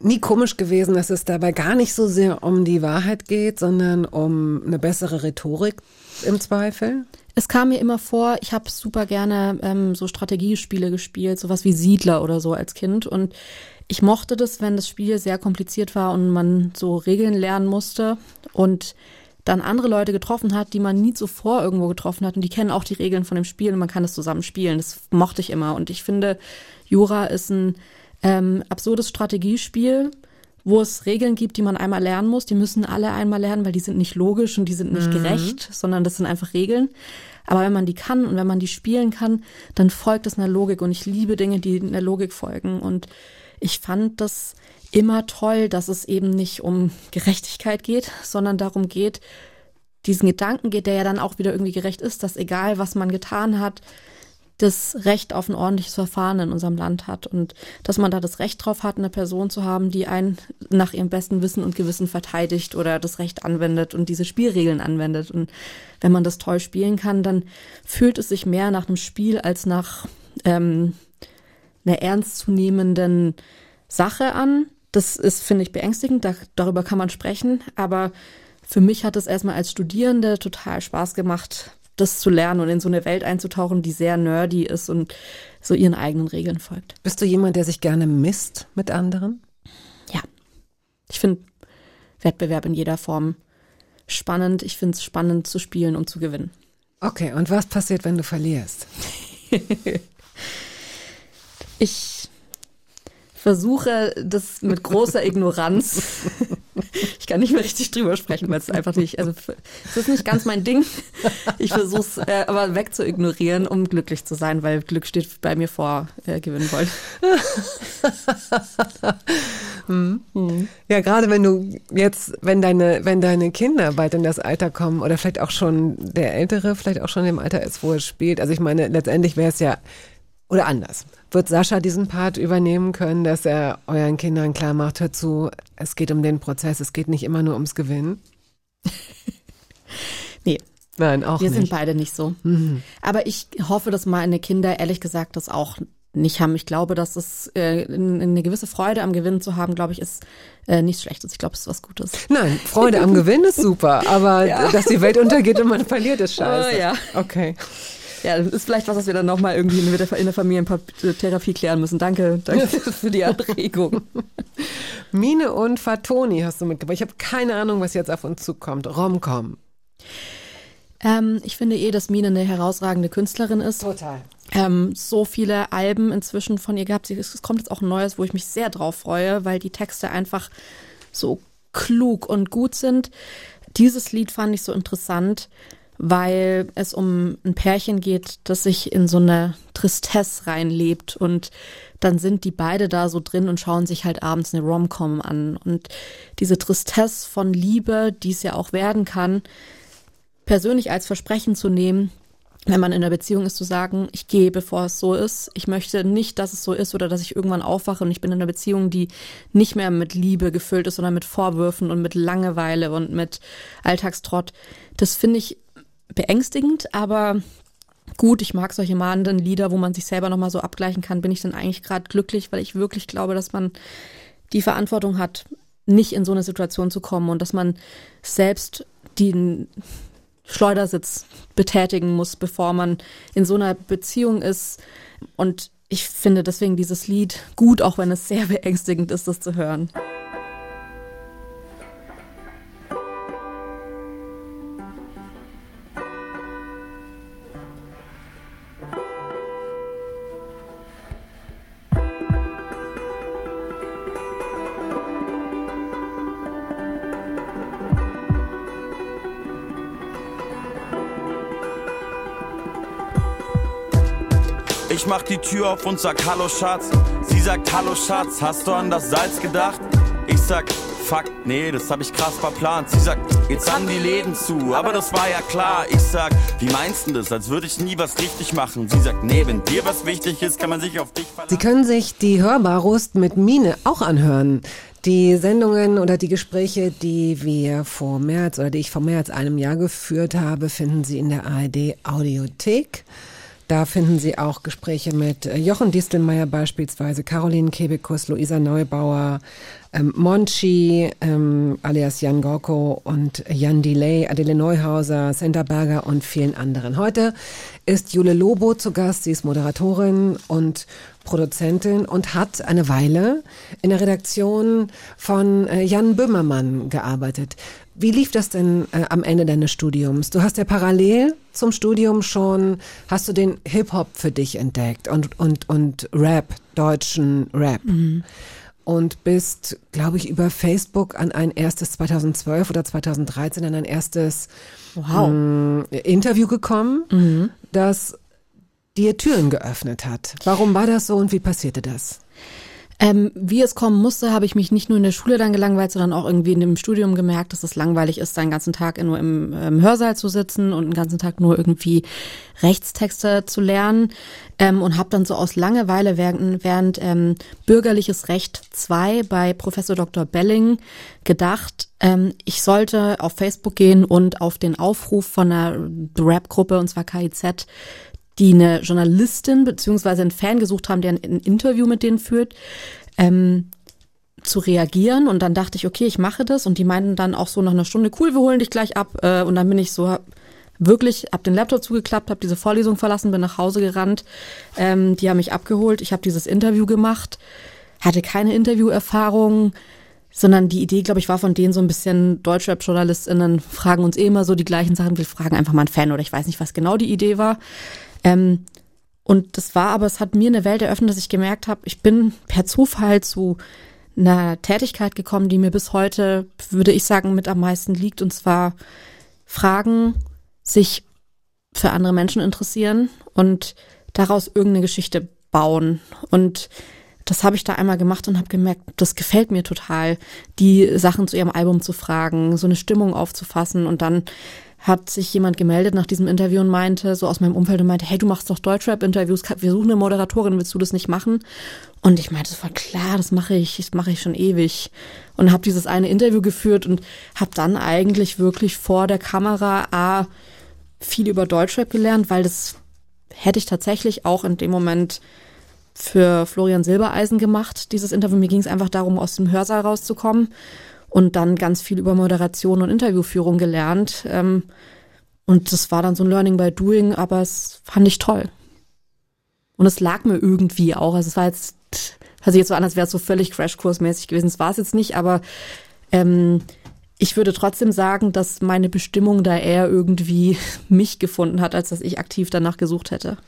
nie komisch gewesen, dass es dabei gar nicht so sehr um die Wahrheit geht, sondern um eine bessere Rhetorik im Zweifel? Es kam mir immer vor, ich habe super gerne ähm, so Strategiespiele gespielt, sowas wie Siedler oder so als Kind. Und ich mochte das, wenn das Spiel sehr kompliziert war und man so Regeln lernen musste und dann andere Leute getroffen hat, die man nie zuvor irgendwo getroffen hat und die kennen auch die Regeln von dem Spiel und man kann es zusammen spielen. Das mochte ich immer. Und ich finde, Jura ist ein ähm, absurdes Strategiespiel, wo es Regeln gibt, die man einmal lernen muss. Die müssen alle einmal lernen, weil die sind nicht logisch und die sind nicht gerecht, sondern das sind einfach Regeln. Aber wenn man die kann und wenn man die spielen kann, dann folgt es einer Logik. Und ich liebe Dinge, die einer Logik folgen. Und ich fand das immer toll, dass es eben nicht um Gerechtigkeit geht, sondern darum geht, diesen Gedanken geht, der ja dann auch wieder irgendwie gerecht ist, dass egal was man getan hat, das Recht auf ein ordentliches Verfahren in unserem Land hat und dass man da das Recht drauf hat, eine Person zu haben, die einen nach ihrem besten Wissen und Gewissen verteidigt oder das Recht anwendet und diese Spielregeln anwendet. Und wenn man das toll spielen kann, dann fühlt es sich mehr nach einem Spiel als nach ähm, einer ernstzunehmenden Sache an. Das ist, finde ich, beängstigend. Da, darüber kann man sprechen. Aber für mich hat es erstmal als Studierende total Spaß gemacht, das zu lernen und in so eine Welt einzutauchen, die sehr nerdy ist und so ihren eigenen Regeln folgt. Bist du jemand, der sich gerne misst mit anderen? Ja. Ich finde Wettbewerb in jeder Form spannend. Ich finde es spannend zu spielen und zu gewinnen. Okay, und was passiert, wenn du verlierst? Ich versuche das mit großer Ignoranz. Ich kann nicht mehr richtig drüber sprechen, weil es einfach nicht, also es ist nicht ganz mein Ding. Ich versuche es äh, aber wegzuignorieren, um glücklich zu sein, weil Glück steht bei mir vor, äh, gewinnen wollen. Ja, gerade wenn du jetzt, wenn deine, wenn deine Kinder bald in das Alter kommen oder vielleicht auch schon der Ältere, vielleicht auch schon im Alter ist, wo es spielt. Also ich meine, letztendlich wäre es ja, oder anders. Wird Sascha diesen Part übernehmen können, dass er euren Kindern klar macht, hör zu, es geht um den Prozess, es geht nicht immer nur ums Gewinnen? Nee, Nein, auch wir sind nicht. beide nicht so. Aber ich hoffe, dass meine Kinder ehrlich gesagt das auch nicht haben. Ich glaube, dass es äh, eine gewisse Freude am Gewinnen zu haben, glaube ich, ist äh, nichts Schlechtes. Ich glaube, es ist was Gutes. Nein, Freude am Gewinn ist super, aber dass die Welt untergeht und man verliert, ist scheiße. Oh, ja. Okay. Ja, das ist vielleicht was, was wir dann nochmal irgendwie in der, in der Familientherapie klären müssen. Danke, danke für die Anregung. Mine und Fatoni hast du mitgebracht. Ich habe keine Ahnung, was jetzt auf uns zukommt. Romcom. Ähm, ich finde eh, dass Mine eine herausragende Künstlerin ist. Total. Ähm, so viele Alben inzwischen von ihr gehabt. Es kommt jetzt auch ein neues, wo ich mich sehr drauf freue, weil die Texte einfach so klug und gut sind. Dieses Lied fand ich so interessant, weil es um ein Pärchen geht, das sich in so eine Tristesse reinlebt und dann sind die beide da so drin und schauen sich halt abends eine Rom-Com an. Und diese Tristesse von Liebe, die es ja auch werden kann, persönlich als Versprechen zu nehmen, wenn man in einer Beziehung ist, zu sagen, ich gehe, bevor es so ist. Ich möchte nicht, dass es so ist oder dass ich irgendwann aufwache und ich bin in einer Beziehung, die nicht mehr mit Liebe gefüllt ist, sondern mit Vorwürfen und mit Langeweile und mit Alltagstrott. Das finde ich beängstigend, aber gut, ich mag solche mahnenden Lieder, wo man sich selber nochmal so abgleichen kann. Bin ich dann eigentlich gerade glücklich, weil ich wirklich glaube, dass man die Verantwortung hat, nicht in so eine Situation zu kommen und dass man selbst den Schleudersitz betätigen muss, bevor man in so einer Beziehung ist. Und ich finde deswegen dieses Lied gut, auch wenn es sehr beängstigend ist, das zu hören. Ich mach die Tür auf und sag Hallo Schatz. Sie sagt Hallo Schatz, hast du an das Salz gedacht? Ich sag Fuck, nee, das hab ich krass verplant. Sie sagt, jetzt haben die Läden zu, aber das war ja klar. Ich sag, wie meinst du das? Als würde ich nie was richtig machen. Sie sagt, nee, wenn dir was wichtig ist, kann man sich auf dich verlassen. Sie können sich die Hörbarust mit Mine auch anhören. Die Sendungen oder die Gespräche, die wir vor als, oder die ich vor mehr als einem Jahr geführt habe, finden Sie in der ARD Audiothek. Da finden Sie auch Gespräche mit äh, Jochen Distelmeier beispielsweise, Caroline Kebekus, Luisa Neubauer, ähm, Monchi, ähm, alias Jan Gorko und Jan Delay, Adele Neuhauser, Senta Berger und vielen anderen. Heute ist Jule Lobo zu Gast. Sie ist Moderatorin und Produzentin und hat eine Weile in der Redaktion von äh, Jan Böhmermann gearbeitet. Wie lief das denn äh, am Ende deines Studiums? Du hast ja parallel zum Studium schon, hast du den Hip-Hop für dich entdeckt und, und, und Rap, deutschen Rap. Und bist, glaube ich, über Facebook an ein erstes 2012 oder 2013 an ein erstes Wow. mh, Interview gekommen, das dir Türen geöffnet hat. Warum war das so und wie passierte das? Ähm, wie es kommen musste, habe ich mich nicht nur in der Schule dann gelangweilt, sondern auch irgendwie in dem Studium gemerkt, dass es langweilig ist, den ganzen Tag nur im, im Hörsaal zu sitzen und den ganzen Tag nur irgendwie Rechtstexte zu lernen. Ähm, und habe dann so aus Langeweile während, während ähm, Bürgerliches Recht 2 bei Professor Dr. Belling gedacht, ähm, ich sollte auf Facebook gehen und auf den Aufruf von einer Rap-Gruppe, und zwar KIZ, die eine Journalistin beziehungsweise einen Fan gesucht haben, der ein, ein Interview mit denen führt, ähm, zu reagieren. Und dann dachte ich, okay, ich mache das. Und die meinten dann auch so nach einer Stunde, cool, wir holen dich gleich ab. Äh, und dann bin ich so, hab, wirklich, hab den Laptop zugeklappt, habe diese Vorlesung verlassen, bin nach Hause gerannt. Ähm, die haben mich abgeholt. Ich habe dieses Interview gemacht, hatte keine Interviewerfahrung, sondern die Idee, glaube ich, war von denen so ein bisschen Deutschrap-JournalistInnen fragen uns eh immer so die gleichen Sachen. Wir fragen einfach mal einen Fan oder ich weiß nicht, was genau die Idee war. Ähm, und das war aber, es hat mir eine Welt eröffnet, dass ich gemerkt habe, ich bin per Zufall zu einer Tätigkeit gekommen, die mir bis heute, würde ich sagen, mit am meisten liegt. Und zwar Fragen, sich für andere Menschen interessieren und daraus irgendeine Geschichte bauen. Und das habe ich da einmal gemacht und habe gemerkt, das gefällt mir total, die Sachen zu ihrem Album zu fragen, so eine Stimmung aufzufassen. Und dann hat sich jemand gemeldet nach diesem Interview und meinte, so aus meinem Umfeld und meinte, hey, du machst doch Deutschrap-Interviews, wir suchen eine Moderatorin, willst du das nicht machen? Und ich meinte, war klar, das mache ich, das mache ich schon ewig. Und habe dieses eine Interview geführt und habe dann eigentlich wirklich vor der Kamera A, viel über Deutschrap gelernt, weil das hätte ich tatsächlich auch in dem Moment für Florian Silbereisen gemacht, dieses Interview. Mir ging es einfach darum, aus dem Hörsaal rauszukommen und dann ganz viel über Moderation und Interviewführung gelernt. Ähm, und das war dann so ein Learning by Doing, aber es fand ich toll. Und es lag mir irgendwie auch. Also es war jetzt, sich jetzt so an, als wäre es so völlig Crashkursmäßig gewesen. Es war es jetzt nicht, aber ähm, ich würde trotzdem sagen, dass meine Bestimmung da eher irgendwie mich gefunden hat, als dass ich aktiv danach gesucht hätte.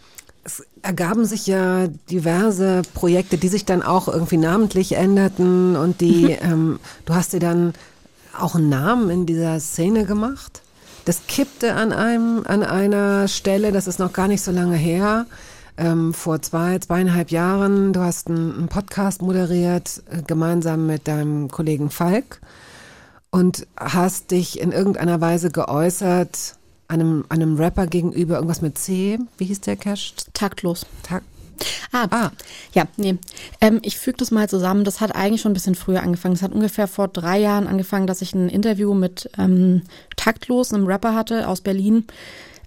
Es ergaben sich ja diverse Projekte, die sich dann auch irgendwie namentlich änderten und die, ähm, du hast dir dann auch einen Namen in dieser Szene gemacht. Das kippte an einem, an einer Stelle, das ist noch gar nicht so lange her, ähm, vor zwei, zweieinhalb Jahren. Du hast einen, einen Podcast moderiert, äh, gemeinsam mit deinem Kollegen Falk und hast dich in irgendeiner Weise geäußert einem, einem Rapper gegenüber, irgendwas mit C, wie hieß der Cash? Taktlos. Takt. Ah, Ah. ja, nee. Ähm, ich füge das mal zusammen. Das hat eigentlich schon ein bisschen früher angefangen. Es hat ungefähr vor drei Jahren angefangen, dass ich ein Interview mit ähm, Taktlos, einem Rapper hatte aus Berlin.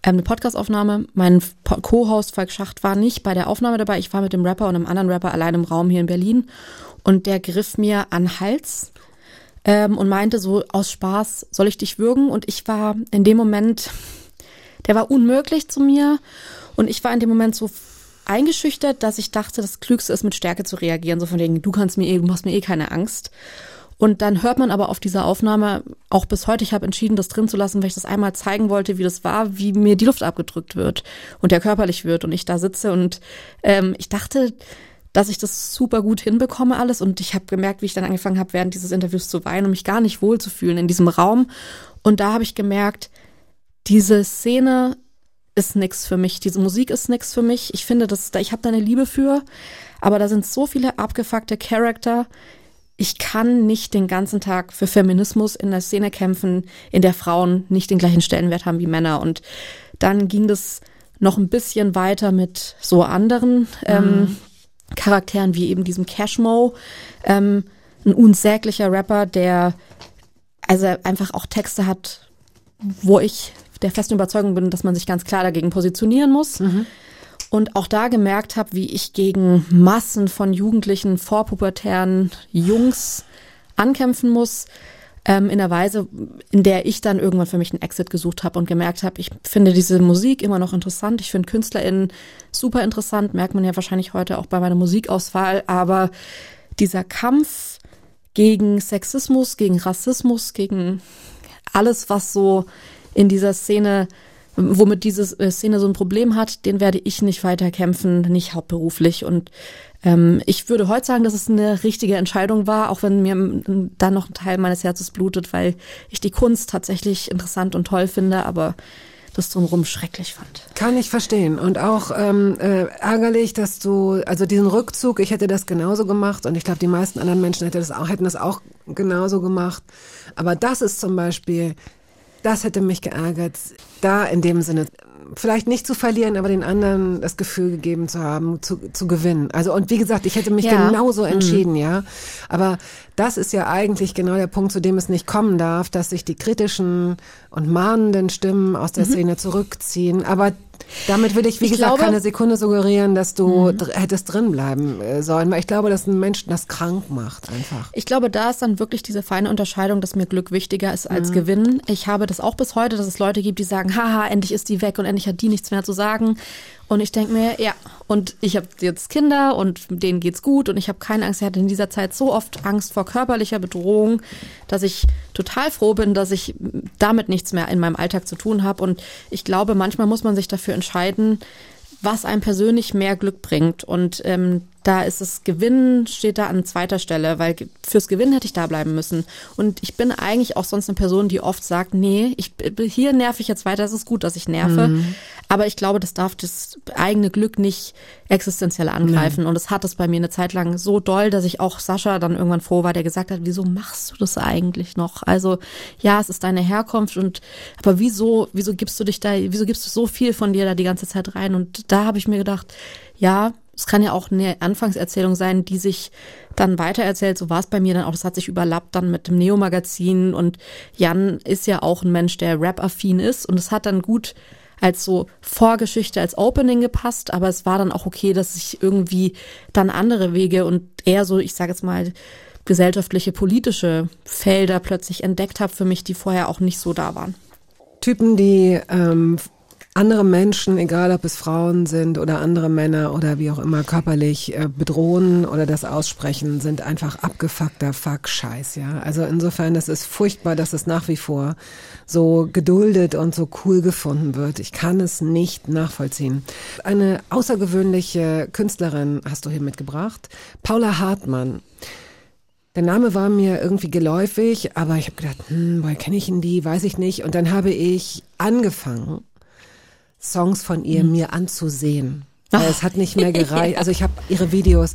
Ähm, eine Podcastaufnahme. Mein Co-Host Falk Schacht war nicht bei der Aufnahme dabei. Ich war mit dem Rapper und einem anderen Rapper allein im Raum hier in Berlin. Und der griff mir an Hals ähm, und meinte so aus Spaß, soll ich dich würgen? Und ich war in dem Moment, der war unmöglich zu mir. Und ich war in dem Moment so eingeschüchtert, dass ich dachte, das Klügste ist, mit Stärke zu reagieren. So von wegen, du kannst mir eh, du machst mir eh keine Angst. Und dann hört man aber auf dieser Aufnahme auch bis heute, ich habe entschieden, das drin zu lassen, weil ich das einmal zeigen wollte, wie das war, wie mir die Luft abgedrückt wird und der körperlich wird und ich da sitze und ähm, ich dachte, dass ich das super gut hinbekomme alles und ich habe gemerkt, wie ich dann angefangen habe, während dieses Interviews zu weinen und mich gar nicht wohlzufühlen in diesem Raum. Und da habe ich gemerkt, diese Szene ist nix für mich, diese Musik ist nix für mich. Ich finde, dass da ich habe da eine Liebe für, aber da sind so viele abgefuckte Charakter. Ich kann nicht den ganzen Tag für Feminismus in der Szene kämpfen, in der Frauen nicht den gleichen Stellenwert haben wie Männer. Und dann ging das noch ein bisschen weiter mit so anderen ähm, Charakteren wie eben diesem Cashmo, ähm, ein unsäglicher Rapper, der also einfach auch Texte hat, wo ich der festen Überzeugung bin, dass man sich ganz klar dagegen positionieren muss. Und auch da gemerkt habe, wie ich gegen Massen von jugendlichen, vorpubertären Jungs ankämpfen muss, ähm, in der Weise, in der ich dann irgendwann für mich einen Exit gesucht habe und gemerkt habe, ich finde diese Musik immer noch interessant. Ich finde KünstlerInnen super interessant, merkt man ja wahrscheinlich heute auch bei meiner Musikauswahl, aber dieser Kampf gegen Sexismus, gegen Rassismus, gegen alles, was so in dieser Szene, womit diese äh, Szene so ein Problem hat, den werde ich nicht weiter kämpfen, nicht hauptberuflich. Und ähm, ich würde heute sagen, dass es eine richtige Entscheidung war, auch wenn mir dann noch ein Teil meines Herzens blutet, weil ich die Kunst tatsächlich interessant und toll finde, aber das drumherum schrecklich fand. Kann ich verstehen. Und auch ähm, äh, ärgerlich, dass du, also diesen Rückzug, ich hätte das genauso gemacht und ich glaube, die meisten anderen Menschen hätte das auch, hätten das auch genauso gemacht. Aber das ist zum Beispiel, das hätte mich geärgert, da in dem Sinne vielleicht nicht zu verlieren, aber den anderen das Gefühl gegeben zu haben, zu, zu gewinnen. Also und wie gesagt, ich hätte mich Ja. genauso entschieden, ja. Aber das ist ja eigentlich genau der Punkt, zu dem es nicht kommen darf, dass sich die kritischen und mahnenden Stimmen aus der Szene zurückziehen. Aber damit will ich, wie Ich gesagt, glaube- keine Sekunde suggerieren, dass du dr- hättest drin bleiben äh, sollen, weil ich glaube, dass ein Menschen das krank macht einfach. Ich glaube, da ist dann wirklich diese feine Unterscheidung, dass mir Glück wichtiger ist als Gewinn. Ich habe das auch bis heute, dass es Leute gibt, die sagen, haha, endlich ist die weg und endlich hat die nichts mehr zu sagen. Und ich denke mir, ja, und ich habe jetzt Kinder und denen geht's gut und ich habe keine Angst. Ich hatte in dieser Zeit so oft Angst vor körperlicher Bedrohung, dass ich total froh bin, dass ich damit nichts mehr in meinem Alltag zu tun habe. Und ich glaube, manchmal muss man sich dafür entscheiden, was einem persönlich mehr Glück bringt. Und ähm, da ist es Gewinnen, steht da an zweiter Stelle, weil fürs Gewinnen hätte ich da bleiben müssen. Und ich bin eigentlich auch sonst eine Person, die oft sagt, nee, ich hier nerv ich jetzt weiter, es ist gut, dass ich nerve. Aber ich glaube, das darf das eigene Glück nicht existenziell angreifen. Und es hat es bei mir eine Zeit lang so doll, dass ich auch Sascha dann irgendwann froh war, der gesagt hat, wieso machst du das eigentlich noch? Also ja, es ist deine Herkunft und aber wieso, wieso gibst du dich da, wieso gibst du so viel von dir da die ganze Zeit rein? Und da habe ich mir gedacht, ja, es kann ja auch eine Anfangserzählung sein, die sich dann weitererzählt. So war es bei mir dann auch. Das hat sich überlappt dann mit dem Neo-Magazin. Und Jan ist ja auch ein Mensch, der Rap-affin ist. Und es hat dann gut als so Vorgeschichte, als Opening gepasst. Aber es war dann auch okay, dass ich irgendwie dann andere Wege und eher so, ich sage jetzt mal, gesellschaftliche, politische Felder plötzlich entdeckt habe für mich, die vorher auch nicht so da waren. Typen, die ähm, andere Menschen, egal ob es Frauen sind oder andere Männer oder wie auch immer körperlich äh, bedrohen oder das aussprechen, sind einfach abgefuckter Fuck-Scheiß, ja. Also insofern, das ist furchtbar, dass es nach wie vor so geduldet und so cool gefunden wird. Ich kann es nicht nachvollziehen. Eine außergewöhnliche Künstlerin hast du hier mitgebracht, Paula Hartmann. Der Name war mir irgendwie geläufig, aber ich habe gedacht, hm, woher kenne ich denn die? Weiß ich nicht. Und dann habe ich angefangen, Songs von ihr mir anzusehen. Weil es hat nicht mehr gereicht. Also ich habe ihre Videos.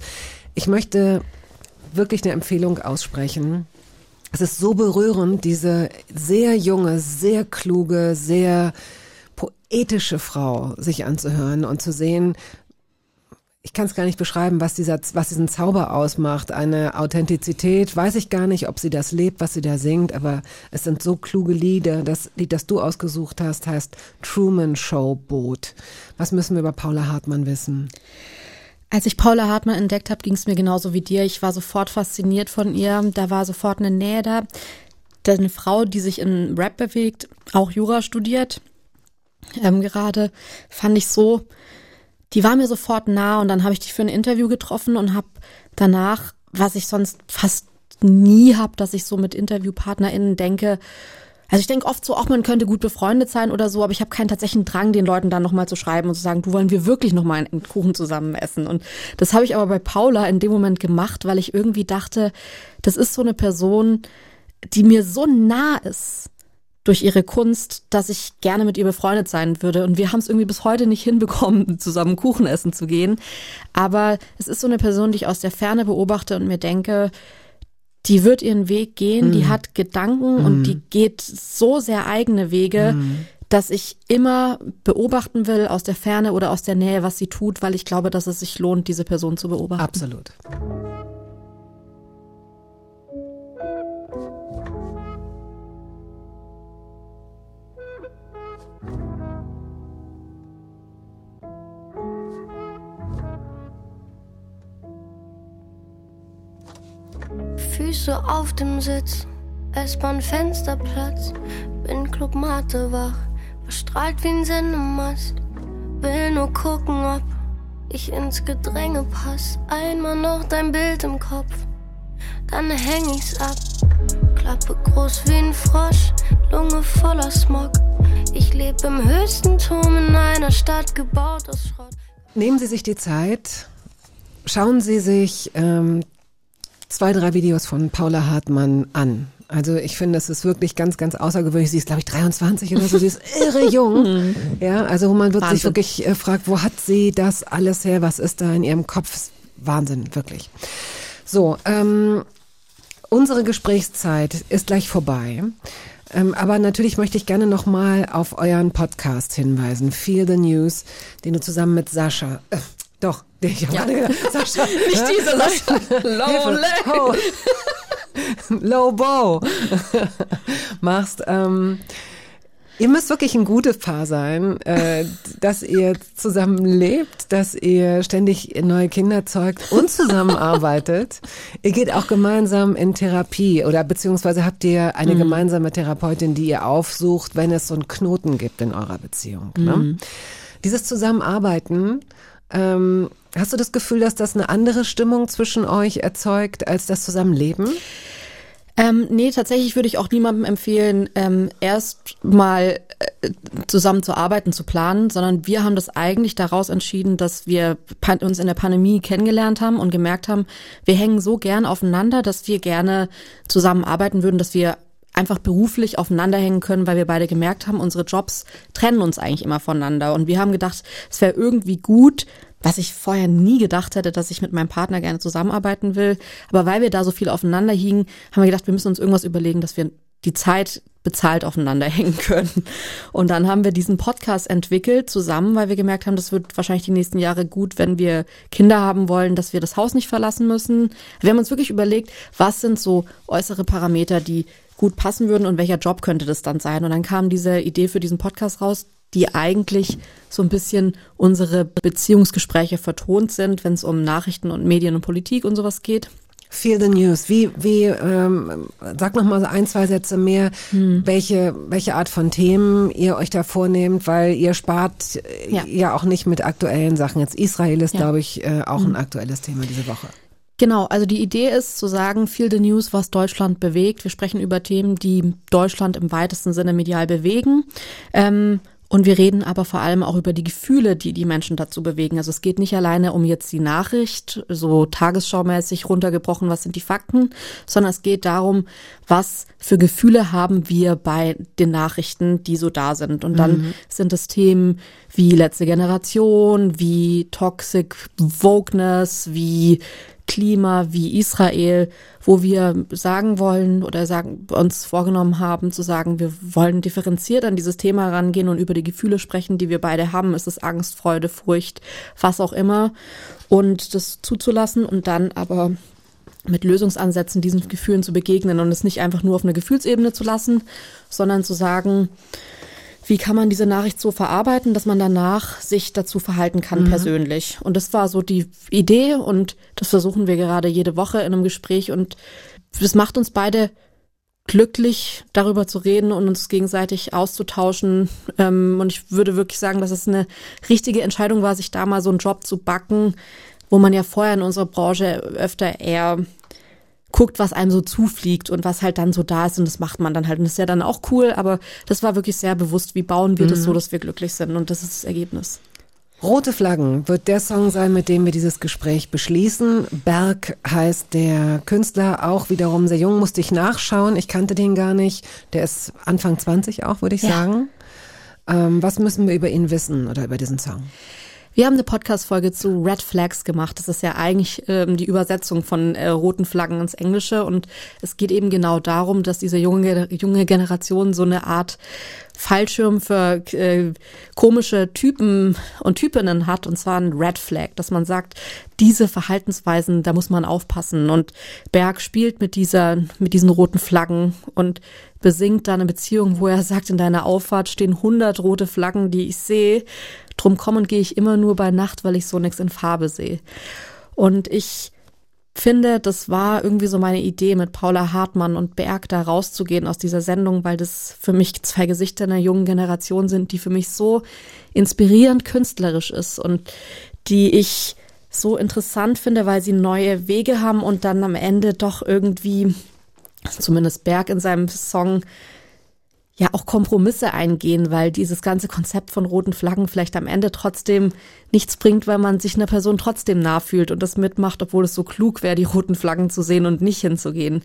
Ich möchte wirklich eine Empfehlung aussprechen. Es ist so berührend, diese sehr junge, sehr kluge, sehr poetische Frau sich anzuhören und zu sehen, ich kann es gar nicht beschreiben, was, dieser, was diesen Zauber ausmacht. Eine Authentizität, weiß ich gar nicht, ob sie das lebt, was sie da singt, aber es sind so kluge Lieder. Das Lied, das du ausgesucht hast, heißt Truman Show Boot. Was müssen wir über Paula Hartmann wissen? Als ich Paula Hartmann entdeckt habe, ging es mir genauso wie dir. Ich war sofort fasziniert von ihr. Da war sofort eine Nähe da. Da Eine Frau, die sich in Rap bewegt, auch Jura studiert, ähm, gerade, fand ich so, die war mir sofort nah und dann habe ich die für ein Interview getroffen und habe danach, was ich sonst fast nie habe, dass ich so mit InterviewpartnerInnen denke, also ich denke oft so, auch man könnte gut befreundet sein oder so, aber ich habe keinen tatsächlichen Drang, den Leuten dann nochmal zu schreiben und zu sagen, du wollen wir wirklich nochmal einen Kuchen zusammen essen. Und das habe ich aber bei Paula in dem Moment gemacht, weil ich irgendwie dachte, das ist so eine Person, die mir so nah ist durch ihre Kunst, dass ich gerne mit ihr befreundet sein würde. Und wir haben es irgendwie bis heute nicht hinbekommen, zusammen Kuchen essen zu gehen. Aber es ist so eine Person, die ich aus der Ferne beobachte und mir denke, die wird ihren Weg gehen, die hat Gedanken und die geht so sehr eigene Wege, dass ich immer beobachten will aus der Ferne oder aus der Nähe, was sie tut, weil ich glaube, dass es sich lohnt, diese Person zu beobachten. Absolut. Füße auf dem Sitz, S-Bahn Fensterplatz, bin Club Mate wach, verstrahlt wie ein Sendemast. Will nur gucken, ob ich ins Gedränge pass. Einmal noch dein Bild im Kopf, dann häng ich's ab. Klappe groß wie ein Frosch, Lunge voller Smog. Ich leb im höchsten Turm in einer Stadt gebaut aus Schrott. Nehmen Sie sich die Zeit, schauen Sie sich ähm, zwei, drei Videos von Paula Hartmann an. Also ich finde, es ist wirklich ganz, ganz außergewöhnlich. Sie ist, glaube ich, 23 oder so. Sie ist irre jung. Ja, also wo man wird sich Wahnsinn. wirklich äh, fragt, wo hat sie das alles her? Was ist da in ihrem Kopf? Wahnsinn, wirklich. So, ähm, unsere Gesprächszeit ist gleich vorbei. Ähm, aber natürlich möchte ich gerne nochmal auf euren Podcast hinweisen, Feel the News, den du zusammen mit Sascha, äh, doch, ich habe Ja. gerade gedacht, Sascha. Nicht diese Sascha. Oh. Low Bow machst. Ähm, ihr müsst wirklich ein gutes Paar sein, äh, dass ihr zusammen lebt, dass ihr ständig neue Kinder zeugt und zusammenarbeitet. ihr geht auch gemeinsam in Therapie oder beziehungsweise habt ihr eine gemeinsame Therapeutin, die ihr aufsucht, wenn es so einen Knoten gibt in eurer Beziehung. Ne? Dieses Zusammenarbeiten, ähm, hast du das Gefühl, dass das eine andere Stimmung zwischen euch erzeugt als das Zusammenleben? Ähm, nee, tatsächlich würde ich auch niemandem empfehlen, ähm, erst mal äh, zusammen zu arbeiten, zu planen, sondern wir haben das eigentlich daraus entschieden, dass wir uns in der Pandemie kennengelernt haben und gemerkt haben, wir hängen so gern aufeinander, dass wir gerne zusammenarbeiten würden, dass wir einfach beruflich aufeinander hängen können, weil wir beide gemerkt haben, unsere Jobs trennen uns eigentlich immer voneinander. Und wir haben gedacht, es wäre irgendwie gut, was ich vorher nie gedacht hätte, dass ich mit meinem Partner gerne zusammenarbeiten will. Aber weil wir da so viel aufeinander hingen, haben wir gedacht, wir müssen uns irgendwas überlegen, dass wir die Zeit bezahlt aufeinander hängen können. Und dann haben wir diesen Podcast entwickelt zusammen, weil wir gemerkt haben, das wird wahrscheinlich die nächsten Jahre gut, wenn wir Kinder haben wollen, dass wir das Haus nicht verlassen müssen. Wir haben uns wirklich überlegt, was sind so äußere Parameter, die gut passen würden und welcher Job könnte das dann sein. Und dann kam diese Idee für diesen Podcast raus, die eigentlich so ein bisschen unsere Beziehungsgespräche vertont sind, wenn es um Nachrichten und Medien und Politik und sowas geht. Feel the News. Wie, wie, ähm, sag noch mal so ein, zwei Sätze mehr, welche, welche Art von Themen ihr euch da vornehmt, weil ihr spart äh, ja, Ja. auch nicht mit aktuellen Sachen. Jetzt Israel ist, Ja. glaube ich, äh, auch ein aktuelles Thema diese Woche. Genau, also die Idee ist zu sagen, Feel the News, was Deutschland bewegt. Wir sprechen über Themen, die Deutschland im weitesten Sinne medial bewegen. Ähm, und wir reden aber vor allem auch über die Gefühle, die die Menschen dazu bewegen. Also es geht nicht alleine um jetzt die Nachricht, so tagesschaumäßig runtergebrochen, was sind die Fakten, sondern es geht darum, was für Gefühle haben wir bei den Nachrichten, die so da sind. Und dann sind es Themen wie letzte Generation, wie Toxic Wokeness, wie Klima wie Israel, wo wir sagen wollen oder sagen, uns vorgenommen haben zu sagen, wir wollen differenziert an dieses Thema rangehen und über die Gefühle sprechen, die wir beide haben. Ist es Angst, Freude, Furcht, was auch immer. Und das zuzulassen und dann aber mit Lösungsansätzen diesen Gefühlen zu begegnen und es nicht einfach nur auf eine Gefühlsebene zu lassen, sondern zu sagen, wie kann man diese Nachricht so verarbeiten, dass man danach sich dazu verhalten kann persönlich. Und das war so die Idee und das versuchen wir gerade jede Woche in einem Gespräch und das macht uns beide glücklich, darüber zu reden und uns gegenseitig auszutauschen. Ähm, und ich würde wirklich sagen, dass es eine richtige Entscheidung war, sich da mal so einen Job zu backen, wo man ja vorher in unserer Branche öfter eher guckt, was einem so zufliegt und was halt dann so da ist und das macht man dann halt und das ist ja dann auch cool, aber das war wirklich sehr bewusst, wie bauen wir das so, dass wir glücklich sind und das ist das Ergebnis. Rote Flaggen wird der Song sein, mit dem wir dieses Gespräch beschließen. Berg heißt der Künstler, auch wiederum sehr jung, musste ich nachschauen. Ich kannte den gar nicht. Der ist Anfang 20 auch, würde ich Ja. sagen. Ähm, was müssen wir über ihn wissen oder über diesen Song? Wir haben eine Podcast-Folge zu Red Flags gemacht. Das ist ja eigentlich ähm, die Übersetzung von äh, roten Flaggen ins Englische. Und es geht eben genau darum, dass diese junge, junge Generation so eine Art Fallschirm für äh, komische Typen und Typinnen hat. Und zwar ein Red Flag, dass man sagt, diese Verhaltensweisen, da muss man aufpassen. Und Berg spielt mit dieser, mit diesen roten Flaggen und besingt da eine Beziehung, wo er sagt, in deiner Auffahrt stehen 100 rote Flaggen, die ich sehe. Drum komme und gehe ich immer nur bei Nacht, weil ich so nichts in Farbe sehe. Und ich finde, das war irgendwie so meine Idee, mit Paula Hartmann und Berg da rauszugehen aus dieser Sendung, weil das für mich zwei Gesichter einer jungen Generation sind, die für mich so inspirierend künstlerisch ist und die ich so interessant finde, weil sie neue Wege haben und dann am Ende doch irgendwie, zumindest Berg in seinem Song, ja auch Kompromisse eingehen, weil dieses ganze Konzept von roten Flaggen vielleicht am Ende trotzdem nichts bringt, weil man sich einer Person trotzdem nah fühlt und das mitmacht, obwohl es so klug wäre, die roten Flaggen zu sehen und nicht hinzugehen.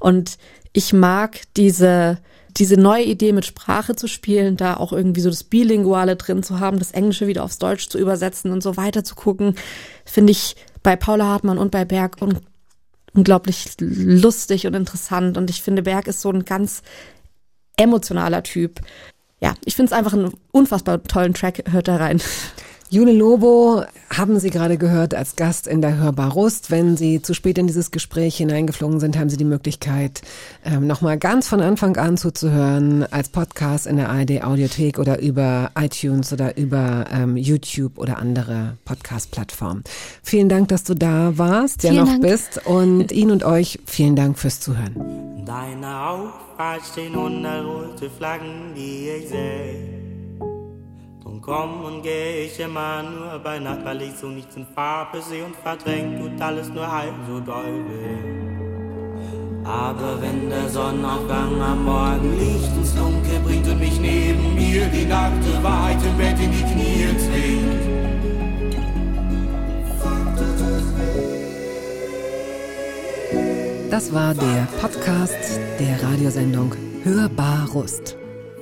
Und ich mag diese diese neue Idee mit Sprache zu spielen, da auch irgendwie so das Bilinguale drin zu haben, das Englische wieder aufs Deutsch zu übersetzen und so weiter zu gucken, finde ich bei Paula Hartmann und bei Berg un unglaublich lustig und interessant. Und ich finde, Berg ist so ein ganz emotionaler Typ. Ja, ich finde es einfach einen unfassbar tollen Track. Hört da rein. Jule Lobo haben Sie gerade gehört als Gast in der Hörbar Rust. Wenn Sie zu spät in dieses Gespräch hineingeflogen sind, haben Sie die Möglichkeit, ähm, nochmal ganz von Anfang an zuzuhören als Podcast in der ARD Audiothek oder über iTunes oder über ähm, YouTube oder andere Podcast-Plattformen. Vielen Dank, dass du da warst, ja noch Dank. bist und Ihnen und euch vielen Dank fürs Zuhören. Deine Auffahrt stehen hundert rote Flaggen, die ich seh. Komm und geh ich immer nur bei Nacht, weil ich so nichts in Farbe seh und verdrängt tut alles nur halb so doll. Aber wenn der Sonnenaufgang am Morgen Licht ins Dunkel bringt und mich neben mir die nackte Wahrheit im Bett in die Knie zwingt, Das war der Podcast der Radiosendung Hörbar Rust.